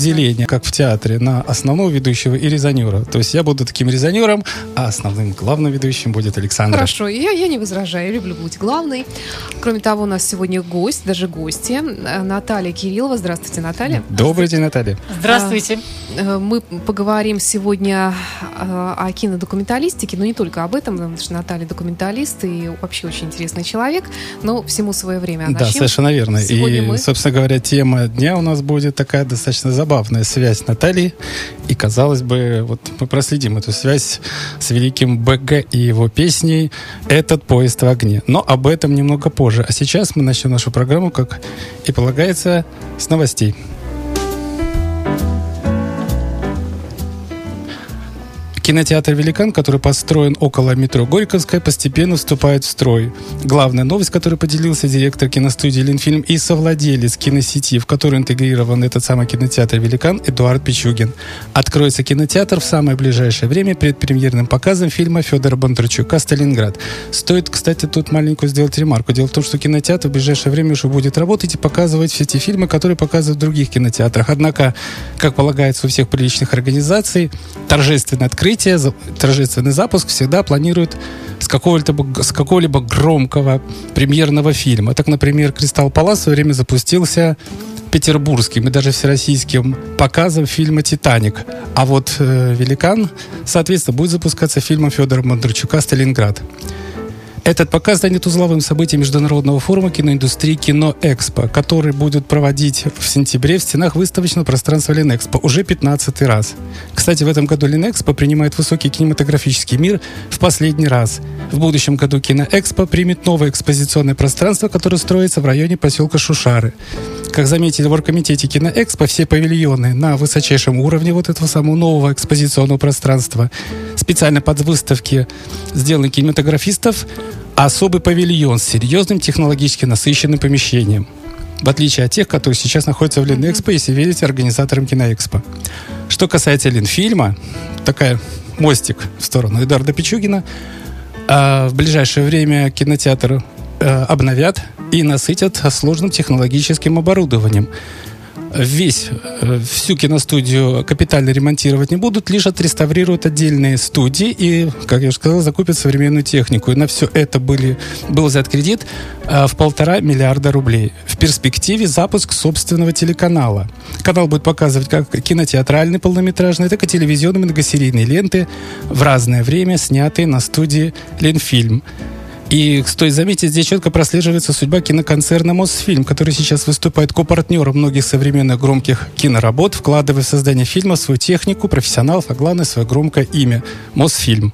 Деление, как в театре, на основного ведущего и резонера. То есть я буду таким резонером, а основным главным ведущим будет Александр. Хорошо, я, я не возражаю, я люблю быть главной. Кроме того, у нас сегодня гость, даже гости, э, Наталья Кириллова. Здравствуйте, Наталья. Добрый день, Наталья. Здравствуйте. Э, Мы поговорим сегодня э, о кинодокументалистике, но не только об этом, потому что Наталья документалист и вообще очень интересный человек, но всему свое время. А Да, совершенно верно. Сегодня И, мы... собственно говоря, тема дня у нас будет такая достаточно забавная связь Натальи. И, казалось бы, вот мы проследим эту связь с великим БГ и его песней «Этот поезд в огне». Но об этом немного позже. А сейчас мы начнем нашу программу, как и полагается, с новостей. Кинотеатр «Великан», который построен около метро Горьковская, постепенно вступает в строй. Главная новость, которой поделился директор киностудии «Ленфильм» и совладелец киносети, в которую интегрирован этот самый кинотеатр «Великан» Эдуард Пичугин. Откроется кинотеатр в самое ближайшее время перед премьерным показом фильма Федора Бондарчука «Сталинград». Стоит, кстати, тут маленькую сделать ремарку. Дело в том, что кинотеатр в ближайшее время уже будет работать и показывать все те фильмы, которые показывают в других кинотеатрах. Однако, как полагается у всех приличных организаций, торжественное открытие, за- торжественный запуск всегда планируют с какого-либо, с какого-либо громкого премьерного фильма. Так, например, «Кристалл Палас» в свое время запустился петербургским и даже всероссийским показом фильма «Титаник». А вот э, «Великан», соответственно, будет запускаться фильмом Федора Бондарчука «Сталинград». Этот показ станет узловым событием Международного форума киноиндустрии «Киноэкспо», который будет проводить в сентябре в стенах выставочного пространства Ленэкспо уже 15 раз. Кстати, в этом году Ленэкспо принимает высокий кинематографический мир в последний раз. В будущем году Киноэкспо примет новое экспозиционное пространство, которое строится в районе поселка Шушары. Как заметили в оргкомитете Киноэкспо, все павильоны на высочайшем уровне вот этого самого нового экспозиционного пространства специально под выставки сделаны кинематографистов, особый павильон с серьезным технологически насыщенным помещением. В отличие от тех, которые сейчас находятся в Ленэкспо, если верить организаторам Киноэкспо. Что касается Ленфильма, такая мостик в сторону Эдуарда Пичугина, а, в ближайшее время кинотеатр э, обновят и насытят сложным технологическим оборудованием. Весь, э, всю киностудию капитально ремонтировать не будут, лишь отреставрируют отдельные студии и, как я уже сказал, закупят современную технику. И на все это были, был взят кредит э, в полтора миллиарда рублей. В перспективе запуск собственного телеканала. Канал будет показывать как кинотеатральные полнометражные, так и телевизионные многосерийные ленты в разное время, снятые на студии Ленфильм. И стоит заметить, здесь четко прослеживается судьба киноконцерна «Мосфильм», который сейчас выступает копартнером многих современных громких киноработ, вкладывая в создание фильма свою технику, профессионалов, а главное, свое громкое имя – «Мосфильм».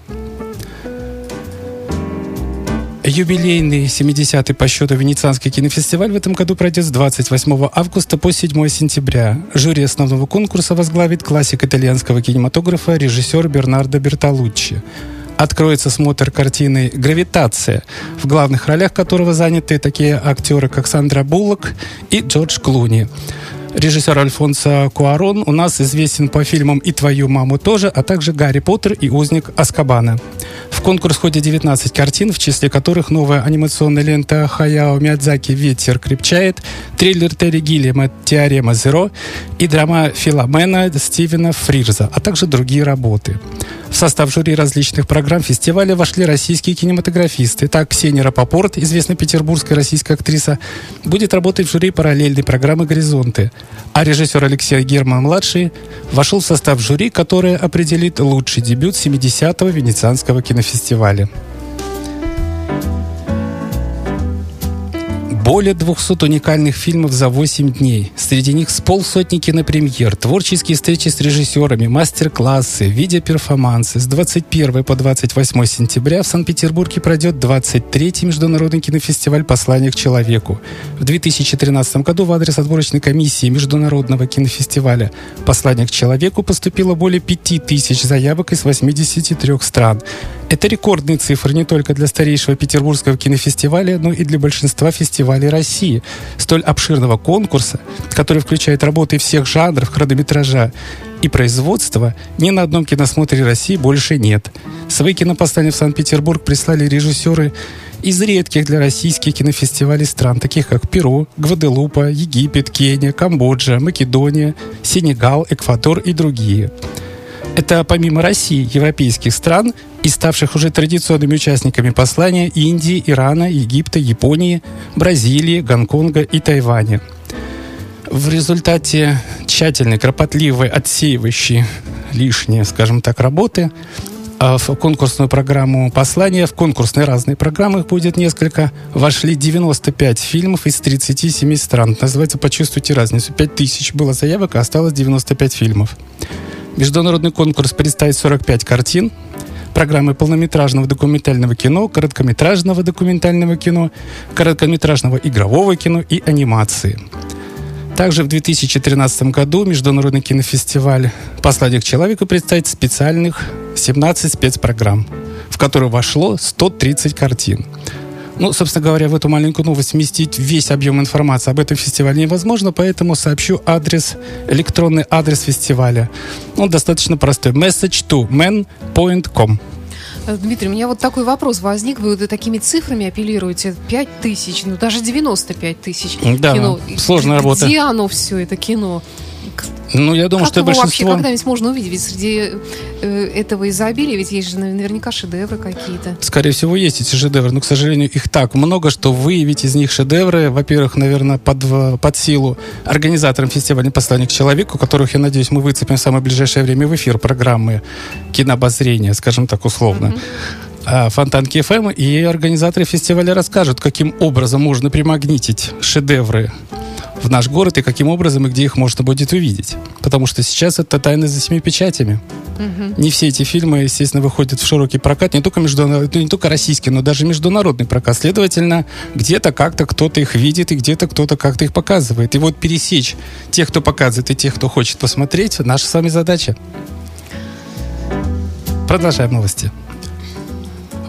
Юбилейный 70-й по счету Венецианский кинофестиваль в этом году пройдет с 28 августа по 7 сентября. Жюри основного конкурса возглавит классик итальянского кинематографа режиссер Бернардо Бертолуччи. Откроется смотр картины «Гравитация», в главных ролях которого заняты такие актеры, как Сандра Буллок и Джордж Клуни. Режиссер Альфонсо Куарон у нас известен по фильмам «И твою маму тоже», а также «Гарри Поттер» и «Узник Аскабана». В конкурс входит 19 картин, в числе которых новая анимационная лента Хаяо Миядзаки «Ветер крепчает», трейлер Терри Гиллиама «Теорема Зеро» и драма Филомена Стивена Фрирза, а также другие работы. В состав жюри различных программ фестиваля вошли российские кинематографисты. Так, Ксения Рапопорт, известная петербургская российская актриса, будет работать в жюри параллельной программы «Горизонты». А режиссер Алексей Герман-младший вошел в состав жюри, которое определит лучший дебют 70-го Венецианского кинофестиваля. Более 200 уникальных фильмов за 8 дней. Среди них с полсотни кинопремьер, творческие встречи с режиссерами, мастер-классы, видеоперформансы. С 21 по 28 сентября в Санкт-Петербурге пройдет 23-й Международный кинофестиваль «Послание к человеку». В 2013 году в адрес отборочной комиссии Международного кинофестиваля «Послание к человеку» поступило более 5000 заявок из 83 стран. Это рекордные цифры не только для старейшего петербургского кинофестиваля, но и для большинства фестивалей России. Столь обширного конкурса, который включает работы всех жанров хронометража и производства, ни на одном киносмотре России больше нет. Свои кинопослания в Санкт-Петербург прислали режиссеры из редких для российских кинофестивалей стран, таких как Перу, Гваделупа, Египет, Кения, Камбоджа, Македония, Сенегал, Эквадор и другие. Это помимо России, европейских стран и ставших уже традиционными участниками послания Индии, Ирана, Египта, Японии, Бразилии, Гонконга и Тайваня. В результате тщательной, кропотливой, отсеивающей лишние, скажем так, работы а в конкурсную программу послания, в конкурсные разные программы, их будет несколько, вошли 95 фильмов из 37 стран. Называется «Почувствуйте разницу». 5000 было заявок, а осталось 95 фильмов. Международный конкурс представит 45 картин, программы полнометражного документального кино, короткометражного документального кино, короткометражного игрового кино и анимации. Также в 2013 году Международный кинофестиваль «Послание к человеку» представит специальных 17 спецпрограмм, в которые вошло 130 картин. Ну, собственно говоря, в эту маленькую новость вместить весь объем информации об этом фестивале невозможно, поэтому сообщу адрес, электронный адрес фестиваля. Он достаточно простой. message to men.com. Э, Дмитрий, у меня вот такой вопрос возник. Вы вот такими цифрами апеллируете. 5 тысяч, ну даже 95 тысяч Да, кино. сложная работа. Где оно все, это кино? Ну, я думаю, как что его вообще большинство... когда-нибудь можно увидеть? Ведь среди э, этого изобилия, ведь есть же наверняка шедевры какие-то. Скорее всего, есть эти шедевры, но, к сожалению, их так много, что выявить из них шедевры, во-первых, наверное, под, под силу организаторам фестиваля «Послание к человеку», которых, я надеюсь, мы выцепим в самое ближайшее время в эфир программы кинообозрения, скажем так, условно. А, Фонтанки ФМ и организаторы фестиваля расскажут, каким образом можно примагнитить шедевры в наш город и каким образом и где их можно будет увидеть. Потому что сейчас это тайна за семи печатями. Не все эти фильмы, естественно, выходят в широкий прокат, не только, международный, не только российский, но даже международный прокат. Следовательно, где-то как-то кто-то их видит, и где-то кто-то как-то их показывает. И вот пересечь тех, кто показывает, и тех, кто хочет посмотреть, наша с вами задача. Продолжаем новости.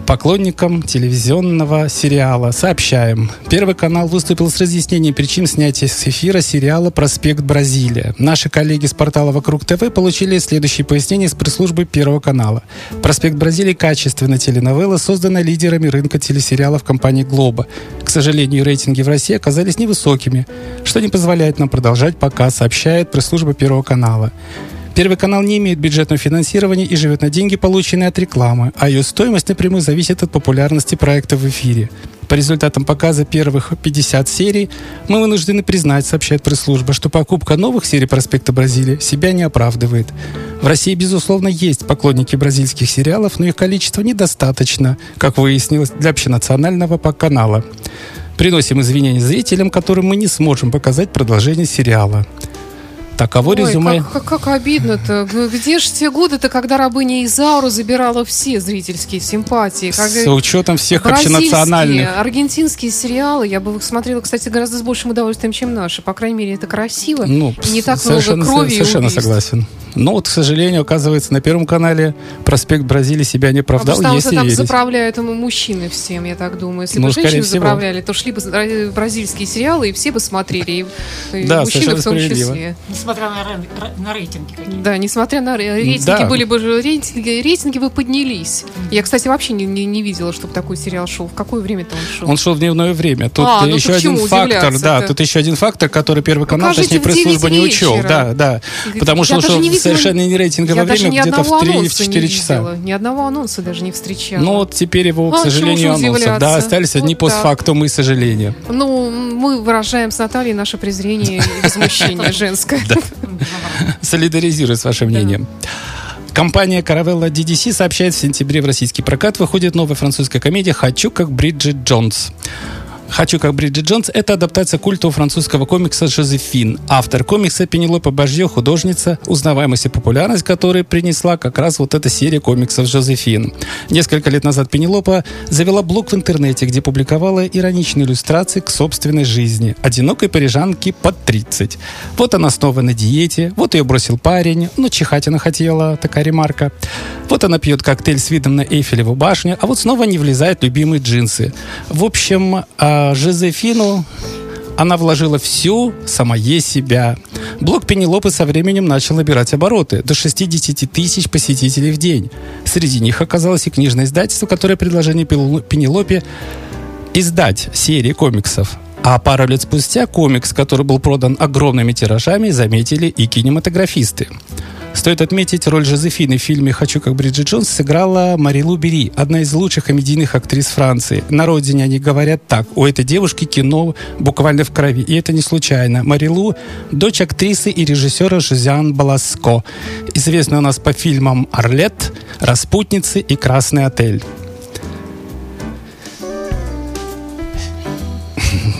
Поклонникам телевизионного сериала сообщаем. Первый канал выступил с разъяснением причин снятия с эфира сериала «Проспект Бразилия». Наши коллеги с портала «Вокруг ТВ» получили следующие пояснения с пресс-службы Первого канала. «Проспект Бразилии» — качественная теленовелла, созданная лидерами рынка телесериалов компании «Глоба». К сожалению, рейтинги в России оказались невысокими, что не позволяет нам продолжать показ, сообщает пресс-служба Первого канала. Первый канал не имеет бюджетного финансирования и живет на деньги, полученные от рекламы, а ее стоимость напрямую зависит от популярности проекта в эфире. По результатам показа первых 50 серий мы вынуждены признать, сообщает пресс-служба, что покупка новых серий «Проспекта Бразилии» себя не оправдывает. В России, безусловно, есть поклонники бразильских сериалов, но их количество недостаточно, как выяснилось, для общенационального канала. Приносим извинения зрителям, которым мы не сможем показать продолжение сериала. Таково Ой, резюме. как, как- как обидно-то. Где же те годы-то, когда рабыня Изауру забирала все зрительские симпатии? Как С учетом всех общенациональных. аргентинские сериалы я бы их смотрела, кстати, гораздо с большим удовольствием, чем наши. По крайней мере, это красиво. Ну, и не так много крови и совершенно убийств. согласен. Но вот, к сожалению, оказывается, на Первом канале проспект Бразилии себя не А оправдал, потому что там верить. заправляют ему мужчины всем, я так думаю. Если Ну, бы женщины всего. заправляли, то шли бы бразильские сериалы, и все бы смотрели, и, и Да, мужчины совершенно в том числе. Несмотря на, на рейтинги какие-то. Да, несмотря на ре- рейтинги, Да. были бы же рейтинги, рейтинги бы поднялись. Я, кстати, вообще не, не, не видела, чтобы такой сериал шел. В какое время-то он шел? Он шел в дневное время. Тут А, ну еще один фактор, удивляться-то? да, тут еще один фактор, который Первый канал, Покажите точнее, пресс-служба не 9 учел. вечера. Да, да. Говорит, Потому что он шел видела- совершенно не рейтинговое время, где-то в 3 или в анонса 4 не часа. видела. Ни одного анонса даже не встречала. Ну вот теперь его, к А, сожалению, же анонсов. Да, остались одни постфактум и сожаления. Ну, мы выражаем с Натальей наше презрение и возмущение женское. Солидаризирую с вашим мнением. Компания Caravella DDC сообщает, в сентябре в российский прокат выходит новая французская комедия «Хочу, как Бриджит Джонс». «Хочу как Бриджит Джонс» — это адаптация культового французского комикса «Жозефин». Автор комикса Пенелопа Бажье, художница, узнаваемость и популярность которой принесла как раз вот эта серия комиксов «Жозефин». Несколько лет назад Пенелопа завела блог в интернете, где публиковала ироничные иллюстрации к собственной жизни. Одинокой парижанки под 30. Вот она снова на диете, вот ее бросил парень, ну чихать она хотела, такая ремарка. Вот она пьет коктейль с видом на Эйфелеву башню, а вот снова не влезают любимые джинсы. В общем, а, Жозефину она вложила всю самое себя. Блог Пенелопы со временем начал набирать обороты до 60 тысяч посетителей в день. Среди них оказалось и книжное издательство, которое предложение Пенелопе издать серии комиксов. А пару лет спустя комикс, который был продан огромными тиражами, заметили и кинематографисты. Стоит отметить, роль Жозефины в фильме «Хочу как Бриджит Джонс» сыграла Марилу Бери, одна из лучших комедийных актрис Франции. На родине они говорят так, у этой девушки кино буквально в крови. И это не случайно. Марилу – дочь актрисы и режиссера Жозиан Баласко, известная у нас по фильмам «Орлет», «Распутницы» и «Красный отель».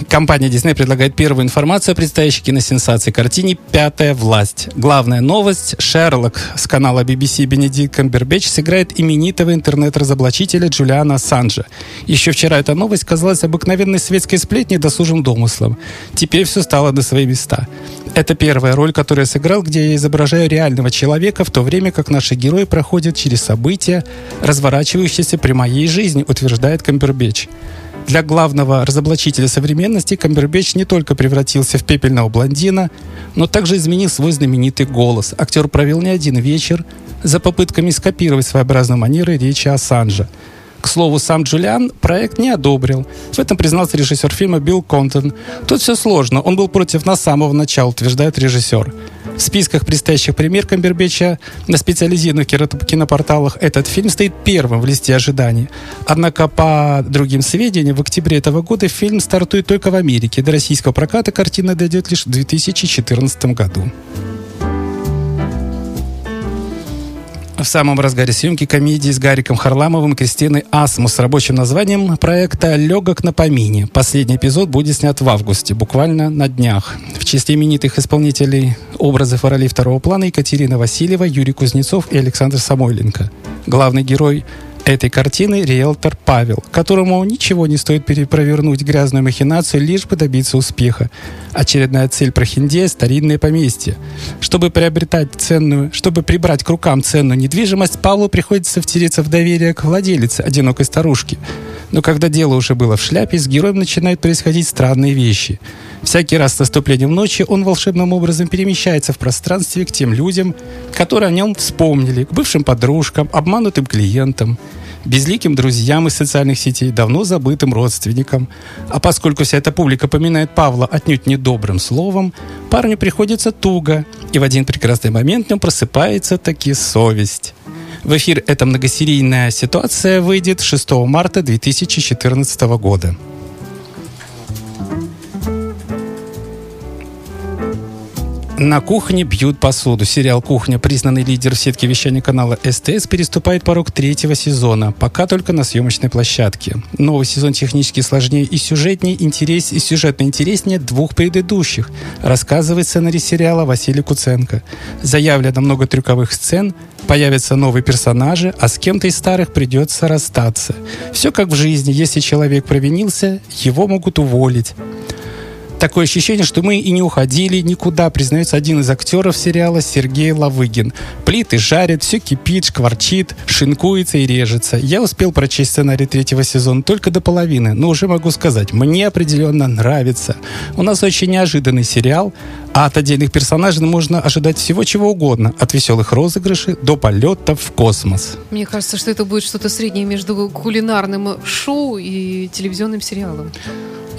Компания Disney предлагает первую информацию о предстоящей киносенсации картине «Пятая власть». Главная новость – Шерлок с канала BBC Бенедикт Камбербэтч сыграет именитого интернет-разоблачителя Джулиана Ассанжа. Еще вчера эта новость казалась обыкновенной светской сплетней досужим домыслом. Теперь все стало на свои места. Это первая роль, которую я сыграл, где я изображаю реального человека, в то время как наши герои проходят через события, разворачивающиеся при моей жизни, утверждает Камбербэтч. Для главного разоблачителя современности Камбербэтч не только превратился в пепельного блондина, но также изменил свой знаменитый голос. Актер провел не один вечер за попытками скопировать своеобразные манеры речи Ассанжа. К слову, сам Джулиан проект не одобрил. В этом признался режиссер фильма Билл Контон. Тут все сложно. Он был против нас с самого начала, утверждает режиссер. В списках предстоящих премьер Камбербеча на специализированных кинопорталах этот фильм стоит первым в листе ожиданий. Однако, по другим сведениям, в октябре этого года фильм стартует только в Америке. До российского проката картина дойдет лишь в 2014 году. В самом разгаре съемки комедии с Гариком Харламовым и Кристиной Асмус с рабочим названием проекта «Легок на помине». Последний эпизод будет снят в августе, буквально на днях. В числе именитых исполнителей образов и ролей второго плана Екатерина Васильева, Юрий Кузнецов и Александр Самойленко. Главный герой этой картины риэлтор Павел, которому ничего не стоит перепровернуть грязную махинацию, лишь бы добиться успеха. Очередная цель прохиндея – старинное поместье. Чтобы приобретать ценную, чтобы прибрать к рукам ценную недвижимость, Павлу приходится втереться в доверие к владелице, одинокой старушке. Но когда дело уже было в шляпе, с героем начинают происходить странные вещи. Всякий раз с наступлением ночи он волшебным образом перемещается в пространстве к тем людям, которые о нем вспомнили, к бывшим подружкам, обманутым клиентам безликим друзьям из социальных сетей, давно забытым родственникам. А поскольку вся эта публика поминает Павла отнюдь недобрым словом, парню приходится туго, и в один прекрасный момент в нем просыпается таки совесть. В эфир эта многосерийная ситуация выйдет 6 марта 2014 года. На кухне бьют посуду. Сериал «Кухня», признанный лидер сетки вещания канала СТС, переступает порог третьего сезона, пока только на съемочной площадке. Новый сезон технически сложнее и сюжетнее, интерес, и сюжетно интереснее двух предыдущих, рассказывает сценарий сериала Василий Куценко. Заявлено много трюковых сцен, появятся новые персонажи, а с кем-то из старых придется расстаться. Все как в жизни. Если человек провинился, его могут уволить такое ощущение, что мы и не уходили никуда, признается один из актеров сериала Сергей Лавыгин. Плиты жарят, все кипит, шкварчит, шинкуется и режется. Я успел прочесть сценарий третьего сезона только до половины, но уже могу сказать, мне определенно нравится. У нас очень неожиданный сериал, а от отдельных персонажей можно ожидать всего чего угодно, от веселых розыгрышей до полетов в космос. Мне кажется, что это будет что-то среднее между кулинарным шоу и телевизионным сериалом.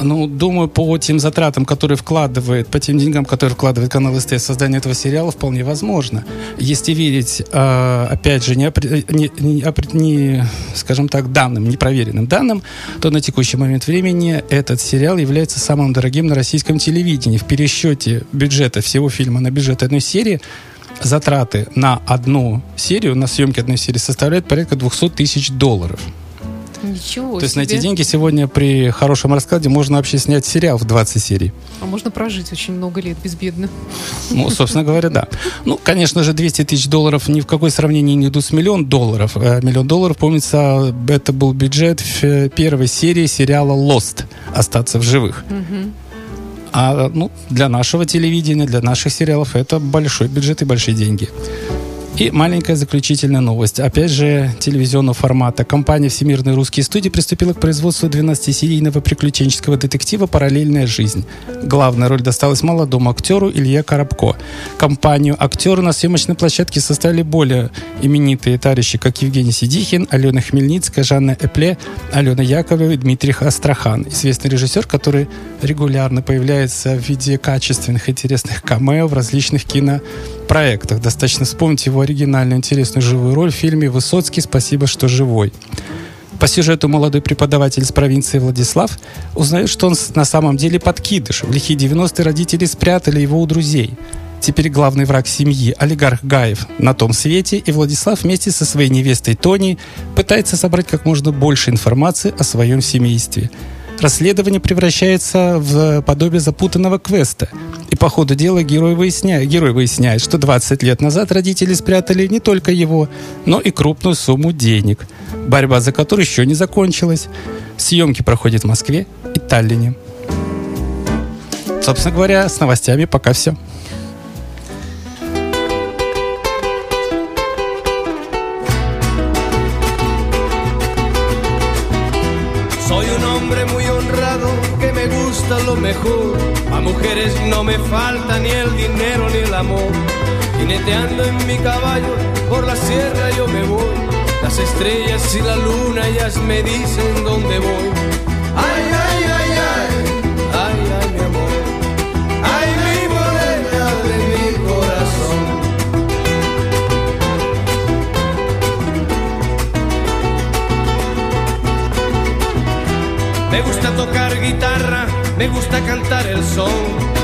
Ну, думаю, по тем затратам, которые вкладывает, по тем деньгам, которые вкладывает канал СТС в создание этого сериала, вполне возможно. Если верить, э, опять же, не, не, не, не, скажем так, данным, непроверенным данным, то на текущий момент времени этот сериал является самым дорогим на российском телевидении. В пересчете бюджета всего фильма на бюджет одной серии затраты на одну серию, на съемки одной серии составляют порядка 200 тысяч долларов. Ничего То есть на себе. эти деньги сегодня при хорошем раскладе можно вообще снять сериал в 20 серий. А можно прожить очень много лет безбедно. Ну, собственно говоря, да. Ну, конечно же, 200 тысяч долларов ни в какое сравнение не идут с миллион долларов. Э, Миллион долларов, помнится, это был бюджет первой серии сериала «Lost» «Остаться в живых». А ну, для нашего телевидения, для наших сериалов это большой бюджет и большие деньги. И маленькая заключительная новость. Опять же, телевизионного формата. Компания «Всемирные русские студии» приступила к производству 12-серийного приключенческого детектива «Параллельная жизнь». Главная роль досталась молодому актеру Илье Коробко. Компанию актеру на съемочной площадке составили более именитые товарищи, как Евгений Сидихин, Алена Хмельницкая, Жанна Эпле, Алена Яковлева и Дмитрий Астрахан. Известный режиссер, который регулярно появляется в виде качественных, интересных камео в различных кинопроектах. Достаточно вспомнить его оригинальную, интересную живую роль в фильме «Высоцкий. Спасибо, что живой». По сюжету молодой преподаватель из провинции Владислав узнает, что он на самом деле подкидыш. В лихие 90-е родители спрятали его у друзей. Теперь главный враг семьи, олигарх Гаев, на том свете, и Владислав вместе со своей невестой Тони пытается собрать как можно больше информации о своем семействе. Расследование превращается в подобие запутанного квеста. И по ходу дела герой выясняет, герой выясняет, что 20 лет назад родители спрятали не только его, но и крупную сумму денег, борьба за которую еще не закончилась. Съемки проходят в Москве и Таллине. Собственно говоря, с новостями пока все. A mujeres no me falta ni el dinero ni el amor. Jineteando en mi caballo por la sierra yo me voy. Las estrellas y la luna ellas me dicen dónde voy. Ay, ay, me gusta cantar el son.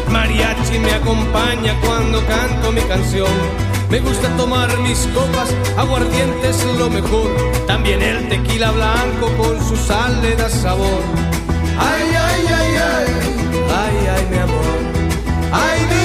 Mariachi me acompaña cuando canto mi canción. Me gusta tomar mis copas, aguardiente es lo mejor. También el tequila blanco con su sal le da sabor. Ay, ay, ay, ay, ay, ay, mi amor. Ay, mi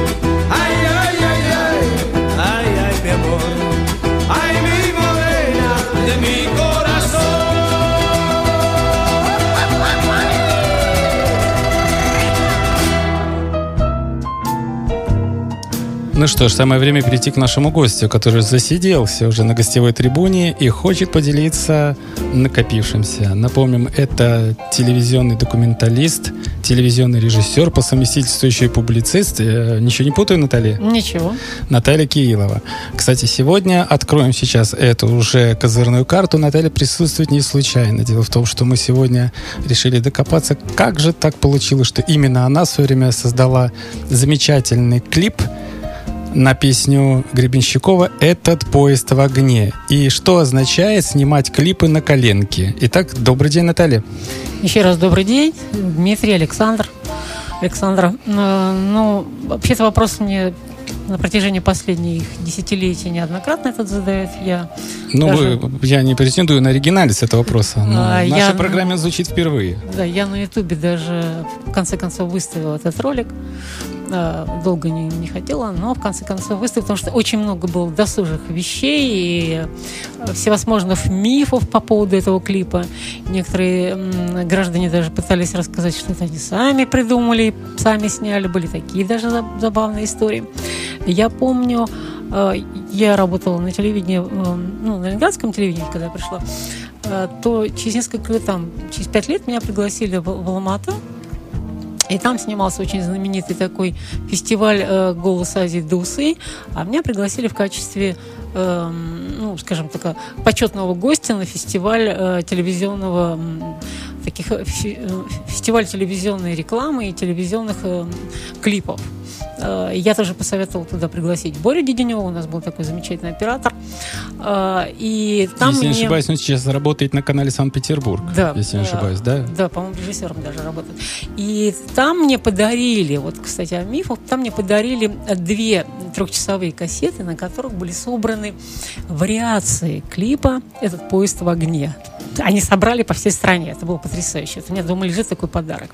Ну что ж, самое время перейти к нашему гостю, который засиделся уже на гостевой трибуне и хочет поделиться накопившимся. Напомним, это телевизионный документалист, телевизионный режиссер, по совместительству еще и публицист. Э, Ничего не путаю, Наталья? Ничего. Наталья Киилова. Кстати, сегодня откроем сейчас эту уже козырную карту. Наталья присутствует не случайно. Дело в том, что мы сегодня решили докопаться, как же так получилось, что именно она в свое время создала замечательный клип на песню Гребенщикова «Этот поезд в огне». И что означает снимать клипы на коленке? Итак, добрый день, Наталья. Еще раз добрый день. Дмитрий, Александр. Александра. Э, Ну, вообще-то вопрос мне на протяжении последних десятилетий неоднократно этот задают. Я Ну, Даже- вы- я не претендую на оригинальность этого вопроса, но А, в я- нашей программе звучит впервые. Да, я на Ютубе даже в конце концов выставила этот ролик. А, Долго не, не хотела, но в конце концов выставила, потому что очень много было досужих вещей и э, всевозможных мифов по поводу этого клипа. Некоторые граждане даже пытались рассказать, что это они сами придумали, сами сняли. Были такие даже за- забавные истории. Я помню, э, я работала на телевидении, э, ну, на ленинградском телевидении, когда я пришла, э, то через несколько лет, там, через пять лет меня пригласили в Алмату, и там снимался очень знаменитый такой фестиваль э, «Голос Азии до усы», а меня пригласили в качестве, э, ну, скажем так, почетного гостя на фестиваль э, телевизионного таких э, э, фестиваль телевизионной рекламы и телевизионных э, клипов. Э, Я тоже посоветовала туда пригласить Борю Деденева, у нас был такой замечательный оператор. Э, И там если не мне- ошибаюсь, он сейчас работает на канале Санкт-Петербург. Да. Если не ошибаюсь, да? Да, по-моему, режиссером даже работает. И там мне подарили, вот, кстати, о мифах, там мне подарили две трехчасовые кассеты, на которых были собраны вариации клипа «Этот поезд в огне». Они собрали по всей стране. Это было потрясающе. Это у меня дома лежит такой подарок.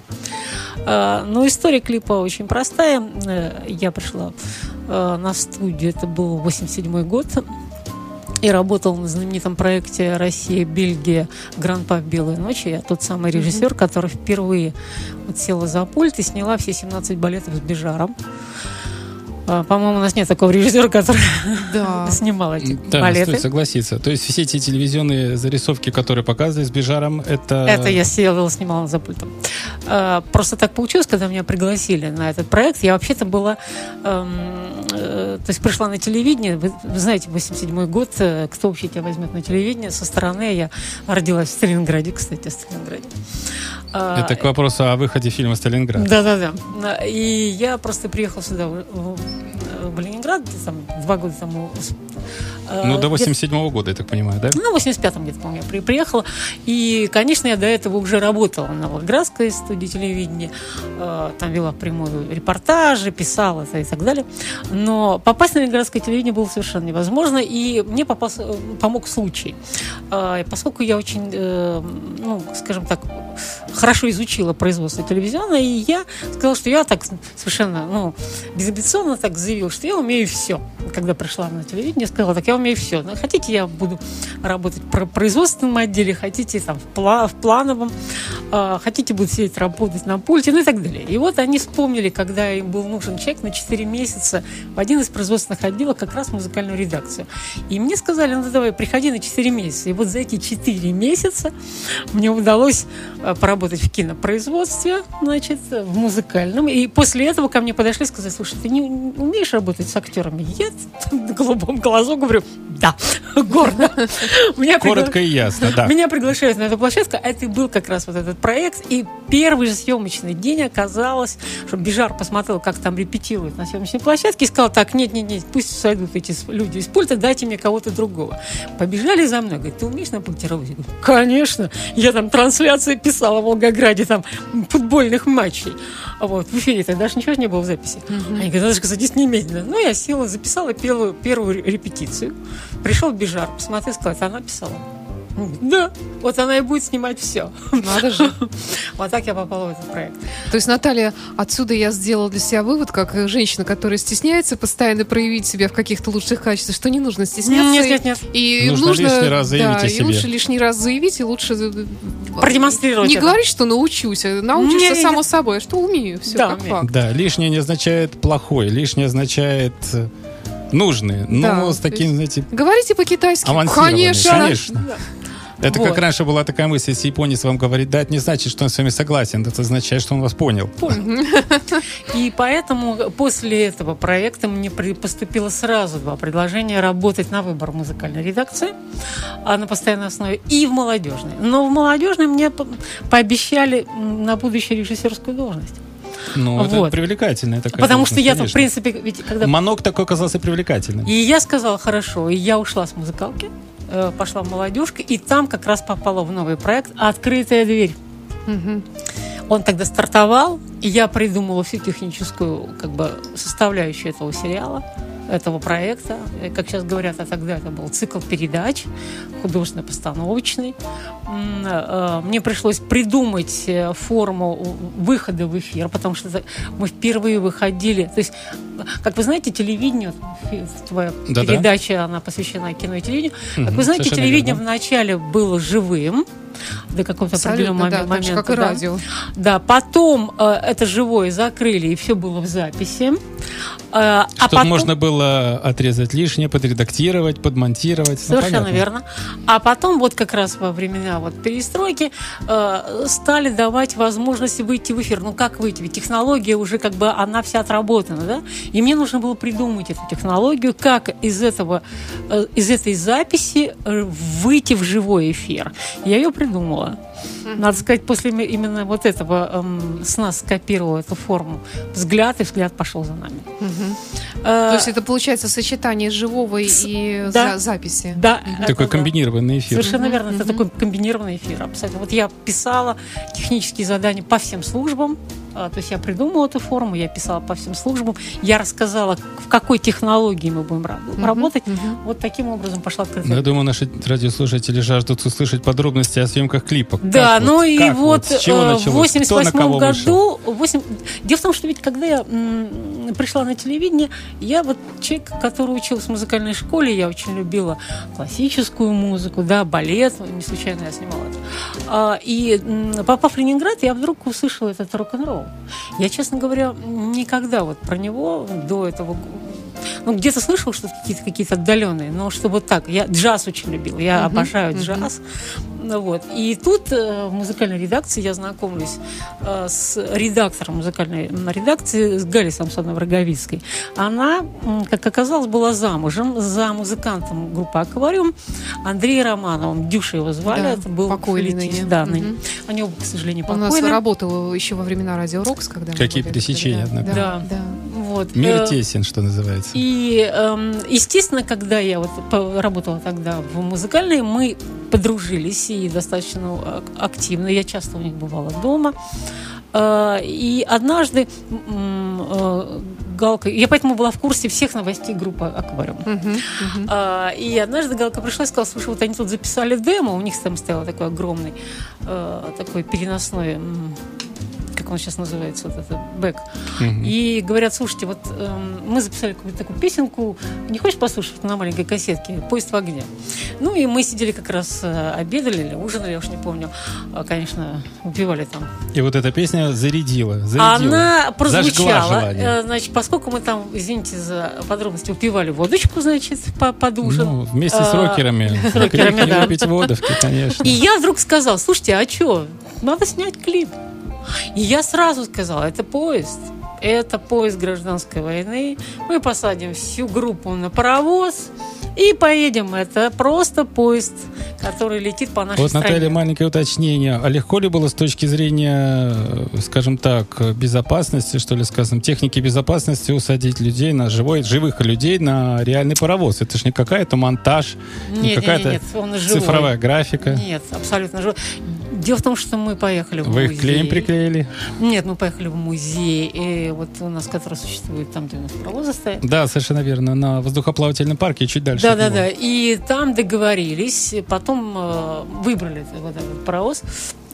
А, Но история клипа очень простая. Я пришла э, на студию, это был 87 год, и работал на знаменитом проекте «Россия-Бельгия. Гран-па в белые ночи». Я тот самый режиссер, который впервые вот села за пульт и сняла все 17 балетов с Бежаром. А, По-моему, у нас нет такого режиссера, который Да. снимал эти Да, балеты. стоит согласиться. То есть все эти телевизионные зарисовки, которые показывали с Бежаром, это... Это я села, снимала за пультом. А, Просто так получилось, когда меня пригласили на этот проект. Я вообще-то была... эм, э, То есть пришла на телевидение. Вы вы знаете, 87 год. э, Кто вообще тебя возьмет на телевидение? Со стороны я родилась в Сталинграде, кстати, в Сталинграде. А, Это к вопросу о выходе фильма «Сталинград». Да-да-да. И я просто приехала сюда, в, Ленинград, там, два года тому. Ну, до Э, где-то- 87 года, я так понимаю, да? ну, в 85-м где-то, по-моему, я при- приехала. И, конечно, я до этого уже работала на Волгоградской студии телевидения. Э, Там вела прямую репортажи, писала и так далее. Но попасть на Ленинградское телевидение было совершенно невозможно. И мне попался, э, помог случай. Э, Поскольку я очень, э, ну, скажем так, хорошо изучила производство телевизионное, и я сказала, что я так совершенно, ну, безамбиционно так заявила, что я умею все. Когда пришла на телевидение, сказала, так я умею все. Ну, хотите, я буду работать в про- производственном отделе, хотите там в, пла- в плановом, а, хотите, буду сидеть работать на пульте, ну и так далее. И вот они вспомнили, когда им был нужен человек на 4 месяца в один из производственных отделов, как раз музыкальную редакцию. И мне сказали, ну давай, приходи на 4 месяца. И вот за эти 4 месяца мне удалось э, поработать в кинопроизводстве, значит, в музыкальном. И после этого ко мне подошли и сказали, слушай, ты не умеешь работать с актерами? Я голубом глазу говорю, да, гордо. Меня пригла- Коротко и ясно, да. Меня приглашают на эту площадку, а это был как раз вот этот проект. И первый же съемочный день оказалось, что Бижар посмотрел, как там репетируют на съемочной площадке, и сказал, так, нет, нет, нет, пусть сойдут эти люди из пульта, дайте мне кого-то другого. Побежали за мной, говорит, ты умеешь на пульте работать? Я говорю, конечно. Я там трансляции писала в Волгограде, там, футбольных матчей. А вот, в эфире тогда даже ничего не было в записи. Они говорят, Наташка, садись немедленно. Ну, я села, записала первую, первую репетицию. Пришел Бижар, посмотрел, сказал, она писала. Да, вот она и будет снимать все. Надо же. Вот так я попала в этот проект. То есть, Наталья, отсюда я сделала для себя вывод, как женщина, которая стесняется постоянно проявить себя в каких-то лучших качествах, что не нужно стесняться. Нет, и- нет, нет. И Нужно нужно, лишний раз заявить да, о и себе. лучше лишний раз заявить, и лучше э, Продемонстрировать Не это. говорить, что научусь, а научишься Не-не-не. само собой, а что умею. Все Да, как умею. факт. Да, лишнее не означает плохое, лишнее означает э, нужное. Но Да, с таким, есть- знаете, Говорите по-китайски. Конечно. Конечно. Это Вот. как раньше была такая мысль, если японец вам говорит, да, это не значит, что он с вами согласен, это означает, что он вас понял. И поэтому после этого проекта мне поступило сразу два предложения работать на выбор музыкальной редакции а на постоянной основе и в молодежной. Но в молодежной мне по- пообещали на будущее режиссерскую должность. Ну, это Вот. привлекательная такая Потому что я, в конечно. принципе, ведь когда Манок такой оказался привлекательным. И я сказала, хорошо, и я ушла с музыкалки, э, пошла в молодежку, и там как раз попала в новый проект «Открытая дверь». Мгм. Он тогда стартовал, и я придумала всю техническую как бы, составляющую этого сериала, этого проекта. Э, Как сейчас говорят, а тогда это был цикл передач, художественно-постановочный. Э, Мне пришлось придумать э, форму выхода в эфир, потому что мы впервые выходили. То есть, как вы знаете, телевидение, твоя Да-да. передача, она посвящена кино и телевидению. Как Мгм, вы знаете, телевидение верно. вначале было живым, до какого-то определенного да, момента. как и да. радио. Да, потом э, это живое закрыли, и все было в записи. Э, а Чтобы потом- можно было отрезать лишнее, подредактировать, подмонтировать. Ну, Совершенно понятно. верно. А потом, вот как раз во времена вот перестройки, э, стали давать возможность выйти в эфир. Ну, как выйти? Ведь технология уже как бы, она вся отработана, да? И мне нужно было придумать эту технологию, как из этого, э, из этой записи э, выйти в живой эфир. Я ее придумала. Надо сказать, после именно вот этого эм, с нас скопировала эту форму взгляд, и взгляд пошел за нами. Э, То есть это получается сочетание живого и да. за- записи. да, Такой это да. комбинированный эфир. Совершенно верно. Это такой комбинированный эфир. Абсолютно. Вот я писала технические задания по всем службам. А, То есть я придумала эту форму, я писала по всем службам, я рассказала, в какой технологии мы будем ра- работать. Вот таким образом пошла открытая. Ну, Я думаю, наши радиослушатели жаждут услышать подробности о съемках клипа. Да, Как ну вот- и как вот, с чего э, в Кто на 88 кого вышел? году... 8... Дело в том, что ведь когда я м, пришла на телевидение, я вот человек, который учился в музыкальной школе, я очень любила классическую музыку, да, балет, не случайно я снимала это. А, и м, попав в Ленинград, я вдруг услышала этот рок-н-ролл. Я, честно говоря, никогда вот про него до этого ну, где-то слышал что какие-то какие отдаленные, но чтобы вот так. Я джаз очень любила, я обожаю джаз. Ну, вот. И тут э, в музыкальной редакции я знакомлюсь э, с редактором музыкальной редакции, с Галей Самсоновой Роговицкой. Она, как оказалось, была замужем за музыкантом группы «Аквариум» Андреем Романовым. Дюша его звали, Да, это был покойный ныне. Да, ныне. Они оба, к сожалению, Он у нас работал еще во времена Радио Рокс, когда Какие были. пересечения, Да, однако. Да, Да. да. Вот. Мир Э, тесен, что называется. И, эм, естественно, когда я вот работала тогда в музыкальной, мы подружились и достаточно ак- активно. Я часто у них бывала дома. Э, И однажды э, Галка... Я поэтому была в курсе всех новостей группы «Аквариум». Мгм. А, И однажды Галка пришла и сказала, слушай, вот они тут записали демо, у них там стоял такой огромный, э, такой переносной, как он сейчас называется, вот этот бэк. Мгм. И говорят, слушайте, вот эм, мы записали какую-то такую песенку, не хочешь послушать на маленькой кассетке «Поезд в огне»? Ну и мы сидели как раз, э, обедали или ужинали, я уж не помню, А, конечно, выпивали там И вот эта песня зарядила. зарядила. она прозвучала. Э, Значит, поскольку мы там, извините за подробности, упивали водочку, значит, по- под ужин. Ну, вместе с А, рокерами. с рокерами, да. выпить водовки, конечно. И я вдруг сказала, слушайте, а что, надо снять клип. И я сразу сказала, это поезд. Это поезд гражданской войны. Мы посадим всю группу на паровоз и поедем. Это просто поезд, который летит по нашей Вот, стране. Наталья, маленькое уточнение. А легко ли было с точки зрения, э, скажем так, безопасности, что ли, скажем, техники безопасности усадить людей на живой, живых людей на реальный паровоз? Это же не какая-то монтаж, не Нет, нет, какая-то цифровая графика. Нет, абсолютно живой. Дело в том, что мы поехали в Вы музей. их клеем приклеили? Нет, мы поехали в музей, и вот у нас, который существует там, где у нас паровозы стоят. Да, совершенно верно. На воздухоплавательном парке чуть дальше. Да, да, да. И там договорились, потом э, выбрали вот этот паровоз,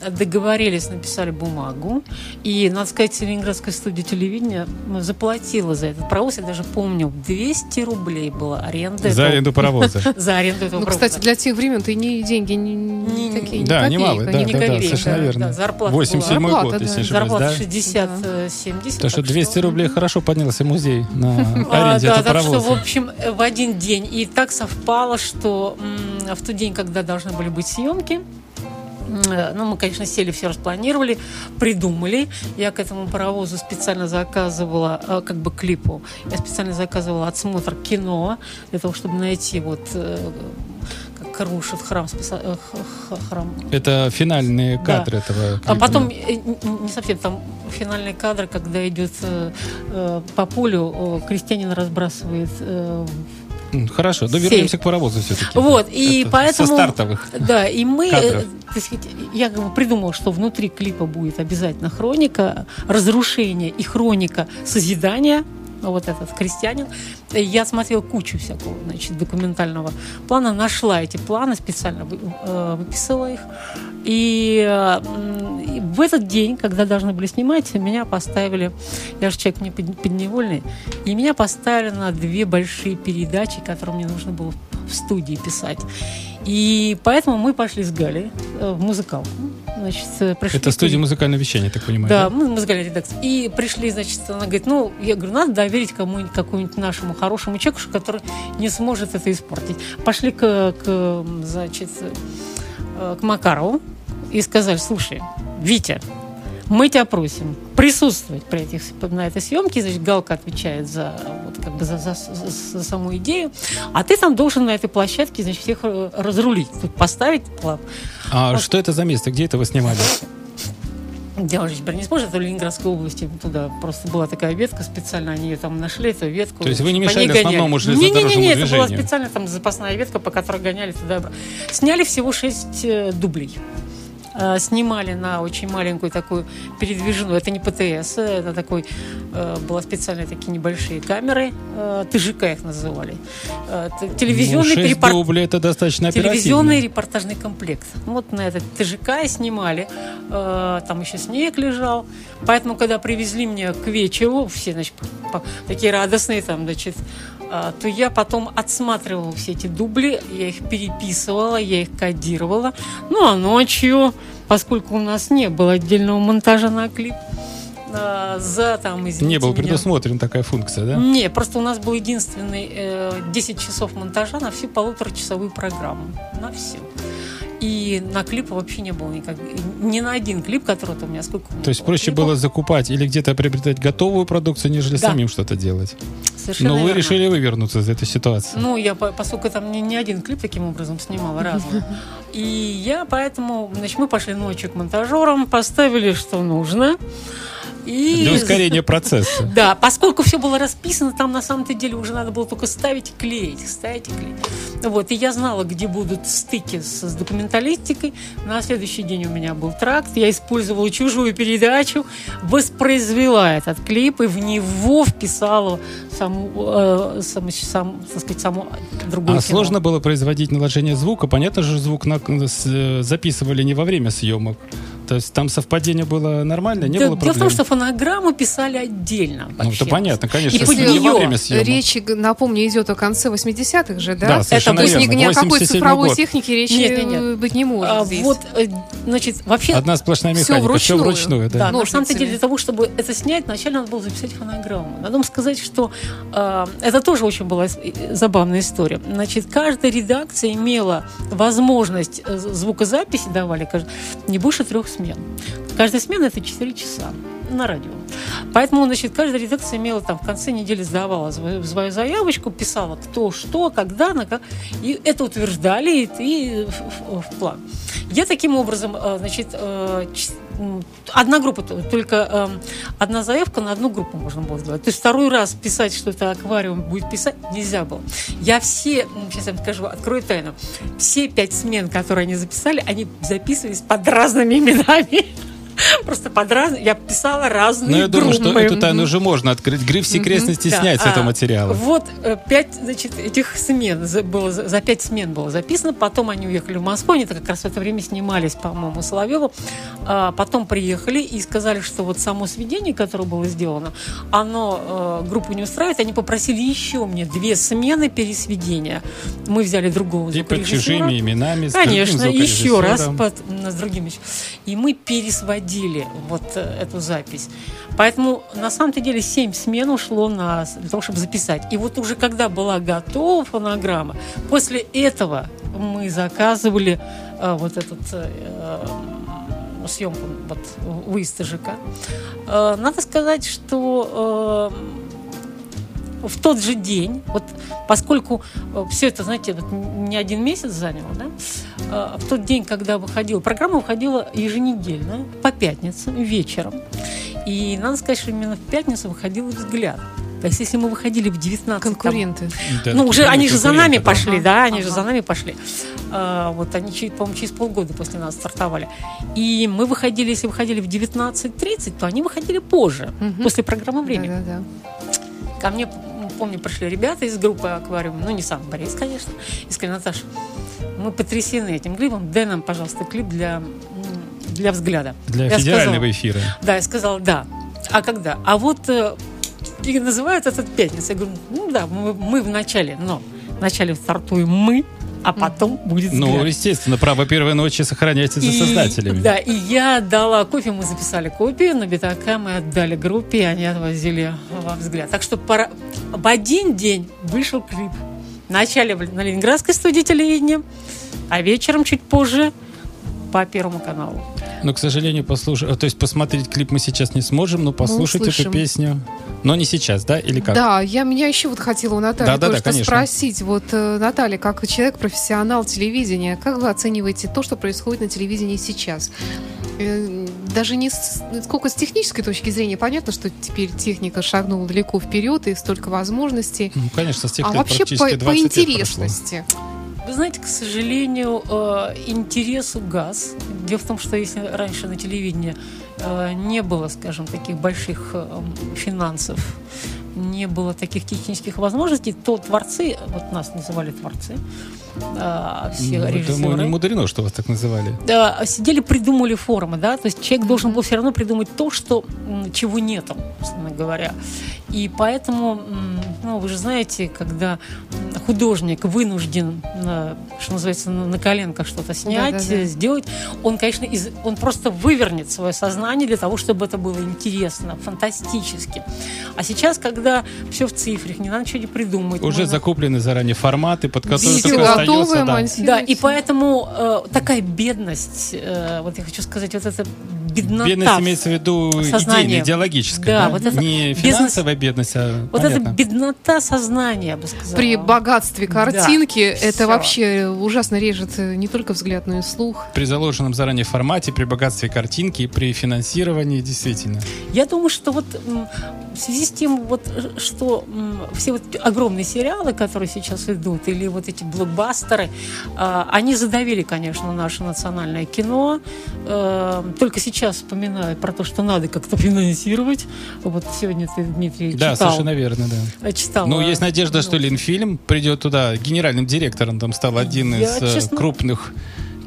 договорились, написали бумагу. И, надо сказать, Ленинградская студия телевидения заплатила за этот паровоз. Я даже помню, 200 рублей была аренда. За этого- аренду паровоза. За аренду этого Ну, паровоза. кстати, для тех времен ты не деньги не, такие, Да, немалые, да, совершенно верно. зарплата 87 была. год, если не Зарплата да? 60-70. То, что 200 рублей хорошо поднялся музей на А, аренде да, этого так что, паровоза. в общем, э, в один день. И так совпало, что в тот день, когда должны были быть съемки, э, ну, мы, конечно, сели, все распланировали, придумали. Я к этому паровозу специально заказывала, э, как бы клипу, я специально заказывала отсмотр кино, для того, чтобы найти вот э, как рушит храм, спеса- э, храм Это финальные Да. кадры этого а клипа. потом, э, н- не совсем, там финальный кадр, когда идет э, э, по полю, э, крестьянин разбрасывает э, Хорошо, Сей. довернемся к паровозу все-таки. Вот, и поэтому... Со стартовых. Да, и мы, кадров. э, так сказать, я как бы придумала, что внутри клипа будет обязательно хроника разрушения и хроника созидания. Вот этот крестьянин. Я смотрела кучу всякого, значит, документального плана, нашла эти планы, специально э, выписала их. И, э, в этот день, когда должны были снимать, меня поставили, я же человек не под- подневольный, и меня поставили на две большие передачи, которые мне нужно было в студии писать. И поэтому мы пошли с Галей э, в музыкалку. Значит, пришли... Это студия музыкального вещания, я так понимаю. Да, мы музыкальная редакция. И пришли, значит, она говорит, ну, я говорю, надо доверить кому-нибудь, какому-нибудь нашему хорошему человеку, который не сможет это испортить. Пошли к, к значит, э, к Макарову и сказали, слушай, Витя, мы тебя просим присутствовать при этих, на этой съемке. Значит, Галка отвечает за, вот, как бы за, за, за, саму идею. А ты там должен на этой площадке значит, всех разрулить. Поставить план. А что это за место? Где это вы снимали? Дело же теперь не сможет, это в Ленинградской области туда просто была такая ветка специально, они ее там нашли, эту ветку. То есть вы не мешали ней гоняли. основному Не-не-не, железнодорожному это была специально там запасная ветка, по которой гоняли туда. Сняли всего шесть э, дублей. Э, Снимали на очень маленькую такую передвижную, это не ПТС, это такой, э, была специальные такие небольшие камеры, э, ТЖК их называли. Э, Ну, Телевизионный шесть репорт- дублей, это достаточно Телевизионный репортажный комплект. Вот на этот ТЖК снимали. Э, Там еще снег лежал. Поэтому, когда привезли мне к вечеру, все, значит, по- такие радостные там, значит, то я потом отсматривала все эти дубли, я их переписывала, я их кодировала. Ну, а ночью, поскольку у нас не было отдельного монтажа на клип, э, за там, извините Не был меня, предусмотрена такая функция, да? не, просто у нас был единственный э, 10 часов монтажа на всю полуторачасовую программу. На все. И на клип вообще не было никак. Ни на один клип, который у меня сколько То есть проще клипов. было закупать или где-то приобретать готовую продукцию, нежели Да. самим что-то делать. Совершенно Но вы верно. решили вывернуться из этой ситуации. Ну, я, по- поскольку там не, не один клип таким образом снимала, разные. И я поэтому, значит, мы пошли ночью к монтажерам, поставили, что нужно. И... Для ускорения процесса. Да, поскольку все было расписано, там на самом-то деле уже надо было только ставить и клеить, ставить и клеить. Вот, и я знала, где будут стыки с, с документалистикой. На следующий день у меня был тракт, я использовала чужую передачу, воспроизвела этот клип и в него вписала саму, э, сам, сам, так сказать, саму другую А сложно было производить наложение звука? Понятно же, звук на- записывали не во время съемок. То есть там совпадение было нормально, не Да, было дело проблем? в том, что фонограмму писали отдельно. Ну, вообще. это понятно, конечно. И если под не во неё время съемок. Речь, напомню, идет о конце 80-х же, да? Да, совершенно То есть ни, верно. ни о какой 87 цифровой год. технике речи Нет, нет, нет. быть не может А, здесь. вот, э, значит, вообще Одна сплошная механика, все вручную. вручную, да. Да, на самом деле для того, чтобы это снять, вначале надо было записать фонограмму. Надо вам сказать, что э, это тоже очень была э, забавная история. Значит, каждая редакция имела возможность э, звукозаписи давали не больше трех смен. Каждая смена это 4 часа на радио. Поэтому, значит, каждая редакция имела там в конце недели сдавала свою, заявочку, писала кто, что, когда, на как, и это утверждали и, и в, в- в план. Я таким образом, э, значит, э, одна группа, только э, одна заявка на одну группу можно было сделать. То есть второй раз писать, что это аквариум будет писать, нельзя было. Я все, сейчас я вам скажу, открою тайну, все пять смен, которые они записали, они записывались под разными именами. Просто под раз... Я писала разные Ну, я думаю, что группы. эту тайну уже можно открыть. Гриф секретности Да, снять с а, этого материала. Вот э, пять, значит, этих смен за- было за пять смен было записано. Потом они уехали в Москву, они как раз в это время снимались, по-моему, Соловьеву. А, потом приехали и сказали, что вот само сведение, которое было сделано, оно э, группу не устраивает. Они попросили еще мне две смены пересведения. Мы взяли другого И под чужими именами, Конечно, еще раз под, с другим. И мы пересводили вот э, эту запись. Поэтому на самом-то деле 7 смен ушло на, для того, чтобы записать. И вот уже когда была готова фонограмма, после этого мы заказывали э, вот этот э, э, съемку, вот ЖК. Э, надо сказать, что э, в тот же день, вот поскольку все это, знаете, вот не один месяц заняло, да, э, в тот день, когда выходила, программа выходила еженедельно, по пятницам, вечером. И надо сказать, что именно в пятницу выходил взгляд. То есть, если мы выходили в 19 там, Конкуренты. Да, ну, уже они же за нами да. пошли, Ага, да, они же ага. за нами пошли. А, вот они, чуть- по-моему, через полгода после нас стартовали. И мы выходили, если выходили в 19.30, то они выходили позже, Мгм. после программы «Время». Да-да-да. Ко мне, помню, пришли ребята из группы «Аквариум», ну, не сам Борис, конечно, и сказали, Наташа, мы потрясены этим клипом, дай нам, пожалуйста, клип для, для взгляда. Для Я федерального сказала, эфира. Да, я сказала, да. А когда? А вот э, и называют этот пятница. Я говорю, ну да, мы, мы в начале, но в начале стартуем мы, а потом будет Ну, взгляд. естественно, право первой ночи сохраняется за И- создателями. Да, и я дала копию, мы записали копию, на битака мы отдали группе, и они отвозили во взгляд. Так что пора... в один день вышел клип. Вначале на Ленинградской студии телевидения, а вечером чуть позже по Первому каналу. Но, к сожалению, послушать, то есть посмотреть клип мы сейчас не сможем, но послушать эту песню. Но не сейчас, да? Или как? Да, я меня еще вот хотела у Натальи Да-да-да, кое-что конечно. спросить. Вот, э, Наталья, как человек, профессионал телевидения, как вы оцениваете то, что происходит на телевидении сейчас? Э, Даже не сколько с технической точки зрения, понятно, что теперь техника шагнула далеко вперед и столько возможностей. Ну, конечно, с тех А лет вообще по, 20 по лет прошло. Вы знаете, к сожалению, э, интерес угас. Дело в том, что если раньше на телевидении э, не было, скажем, таких больших э, финансов, не было таких технических возможностей, то творцы, вот нас называли творцы, э, все Ну, это режиссеры, не мудрено, что вас так называли. да, сидели, придумали формы, да, то есть человек должен был все равно придумать то, что, чего нету, собственно говоря. И поэтому, ну, вы же знаете, когда художник вынужден, на, что называется, на, коленках что-то снять, Да-да-да. э, сделать, он, конечно, из, он просто вывернет свое сознание для того, чтобы это было интересно, фантастически. А сейчас, когда все в цифрах, не надо ничего не придумать. Уже можно- закуплены заранее форматы, под которые готовое, остается... да. Да, и поэтому э, такая бедность, э, вот я хочу сказать, вот эта беднота. Бедность имеется в виду сознание. идейная, идеологическая, Да, да? вот это не бизнес- финансовая бедность, а Вот понятно. эта беднота сознания, я бы сказала. При богатстве картинки это всё. вообще ужасно режет не только взгляд, но и слух. При заложенном заранее формате, при богатстве картинки, при финансировании, действительно. Я думаю, что вот в связи с тем, вот, э, что все вот огромные сериалы, которые сейчас идут, или вот эти блокбастеры, а, они задавили, конечно, наше национальное кино. Э, Только сейчас вспоминают про то, что надо как-то финансировать. Вот сегодня ты, Дмитрий, Да, читал. совершенно верно, да. э, читал, Ну, э, есть надежда, что ну, Ленфильм придет туда. Генеральным директором там стал один Я, из э, честно- крупных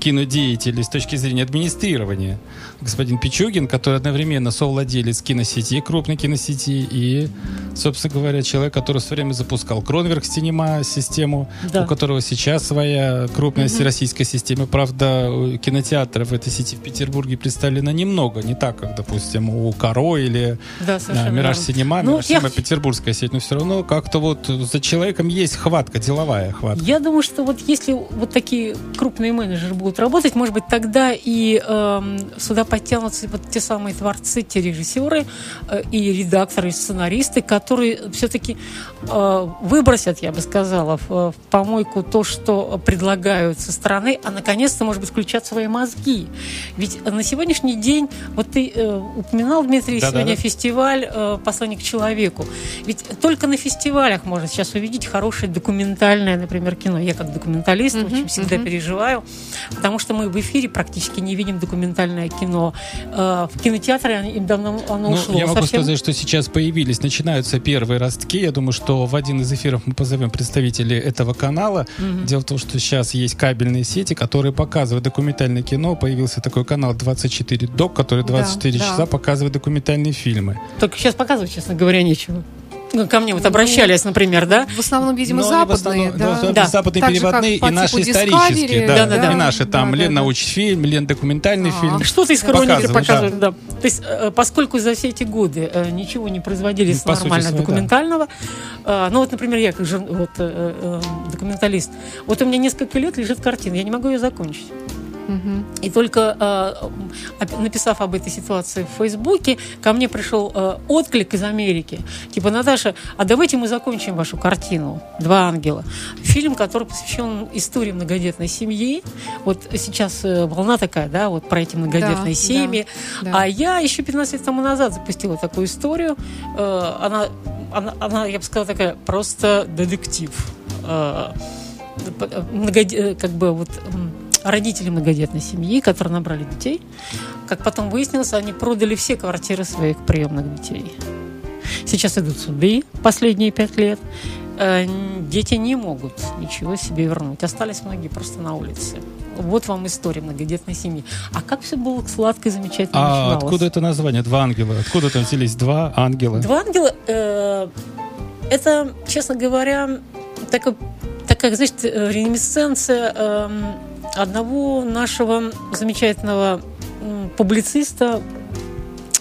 кинодеятелей с точки зрения администрирования. Господин Пичугин, который одновременно совладелец киносети, крупной киносети, и, собственно говоря, человек, который все время запускал Кронверк Синема систему, Да. у которого сейчас своя крупная российская система. Правда, кинотеатров в этой сети в Петербурге представлено немного, не так, как, допустим, у Каро или Да, совершенно Мираж. Синема, Ну, Мираж я Синема петербургская сеть, но все равно как-то вот за человеком есть хватка, деловая хватка. Я думаю, что вот если вот такие крупные менеджеры будут работать, может быть, тогда и эм, сюда подтянутся вот те самые творцы, те режиссеры э, и редакторы, и сценаристы, которые все-таки э, выбросят, я бы сказала, в, в помойку то, что предлагают со стороны, а наконец-то, может быть, включат свои мозги. Ведь на сегодняшний день, вот ты э, упоминал, Дмитрий, Да-да-да. сегодня фестиваль э, «Послание к человеку». Ведь только на фестивалях можно сейчас увидеть хорошее документальное, например, кино. Я как документалист Мгм, очень всегда мгм. переживаю, потому что мы в эфире практически не видим документальное кино. Э, В кинотеатре они- им давно оно Ну, ушло. я могу совсем. сказать, что сейчас появились, начинаются первые ростки. Я думаю, что в один из эфиров мы позовем представителей этого канала. Дело в том, что сейчас есть кабельные сети, которые показывают документальное кино. Появился такой канал 24 Док, который Да, 24 да. часа показывает документальные фильмы. Только сейчас показывать, честно говоря, нечего. Ну, ко мне вот обращались, например, да? В основном, видимо, Но они в западные, основном- да. да, Да. западные Так же, как переводные по и наши исторические. Discovery, Да, да-да-да. И наши там Да-да-да. Лен научфильм, Лен документальный А. фильм. Что-то из хроники Показывают, показывают, да. То есть, э, поскольку за все эти годы э, ничего не производились Ну, по сути нормально своей, да. документального, э, ну вот, например, я как жур- вот, документалист, вот у меня несколько лет лежит картина, я не могу ее закончить. И только э, написав об этой ситуации в Фейсбуке, ко мне пришел э, отклик из Америки. Типа, Наташа, а давайте мы закончим вашу картину «Два ангела». Фильм, который посвящен истории многодетной семьи. Вот сейчас э, волна такая, да, вот про эти многодетные Да, семьи. да, да. А я еще 15 лет тому назад запустила такую историю. Э, она, она, она, я бы сказала, такая просто детектив. Э, э, многоде- э, как бы вот родители многодетной семьи, которые набрали детей, как потом выяснилось, они продали все квартиры своих приемных детей. Сейчас идут суды последние пять лет. Э, Дети не могут ничего себе вернуть. Остались многие просто на улице. Вот вам история многодетной семьи. А как все было сладко и замечательно А начиналось. откуда это название «Два ангела»? Откуда там взялись два ангела? Два ангела э, это, честно говоря, такая как, значит, э, реминесценция эм, одного нашего замечательного публициста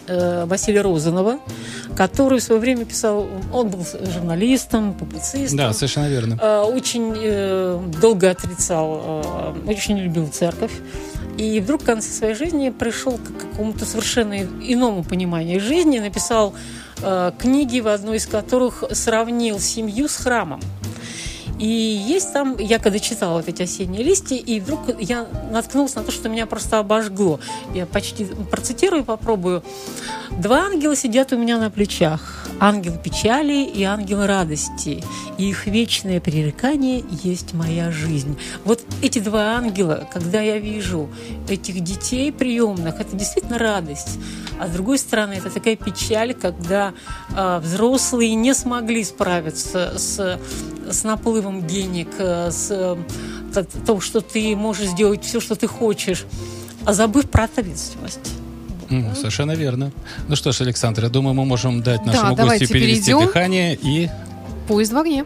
э, Василия Розанова, который в свое время писал, он был журналистом, публицистом. Да, совершенно верно. Э, очень долго отрицал, очень любил церковь. И вдруг в конце своей жизни пришел к какому-то совершенно иному пониманию жизни, написал книги, в одной из которых сравнил семью с храмом. И есть там, я когда читала вот эти осенние листья, и вдруг я наткнулась на то, что меня просто обожгло. Я почти процитирую, попробую. Два ангела сидят у меня на плечах. Ангел печали и ангел радости. И их вечное пререкание есть моя жизнь. Вот эти два ангела, когда я вижу этих детей приемных, это действительно радость. А с другой стороны, это такая печаль, когда э, взрослые не смогли справиться с, с наплывом денег, э, с э, том, что ты можешь сделать все, что ты хочешь, а забыв про ответственность. Mm, совершенно верно. Ну что ж, Александр, я думаю, мы можем дать нашему да, гостю перевести перейдем. дыхание и... Поезд в огне.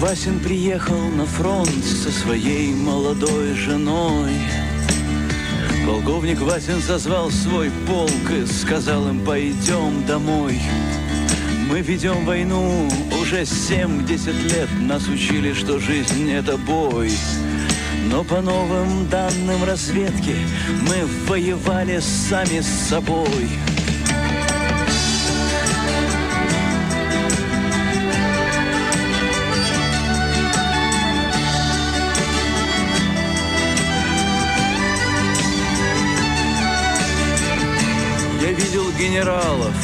Васин приехал на фронт со своей молодой женой. Полковник Васин созвал свой полк и сказал им, пойдем домой. Мы ведем войну уже 70 лет, нас учили, что жизнь это бой. Но по новым данным разведки мы воевали сами с собой. Генералов.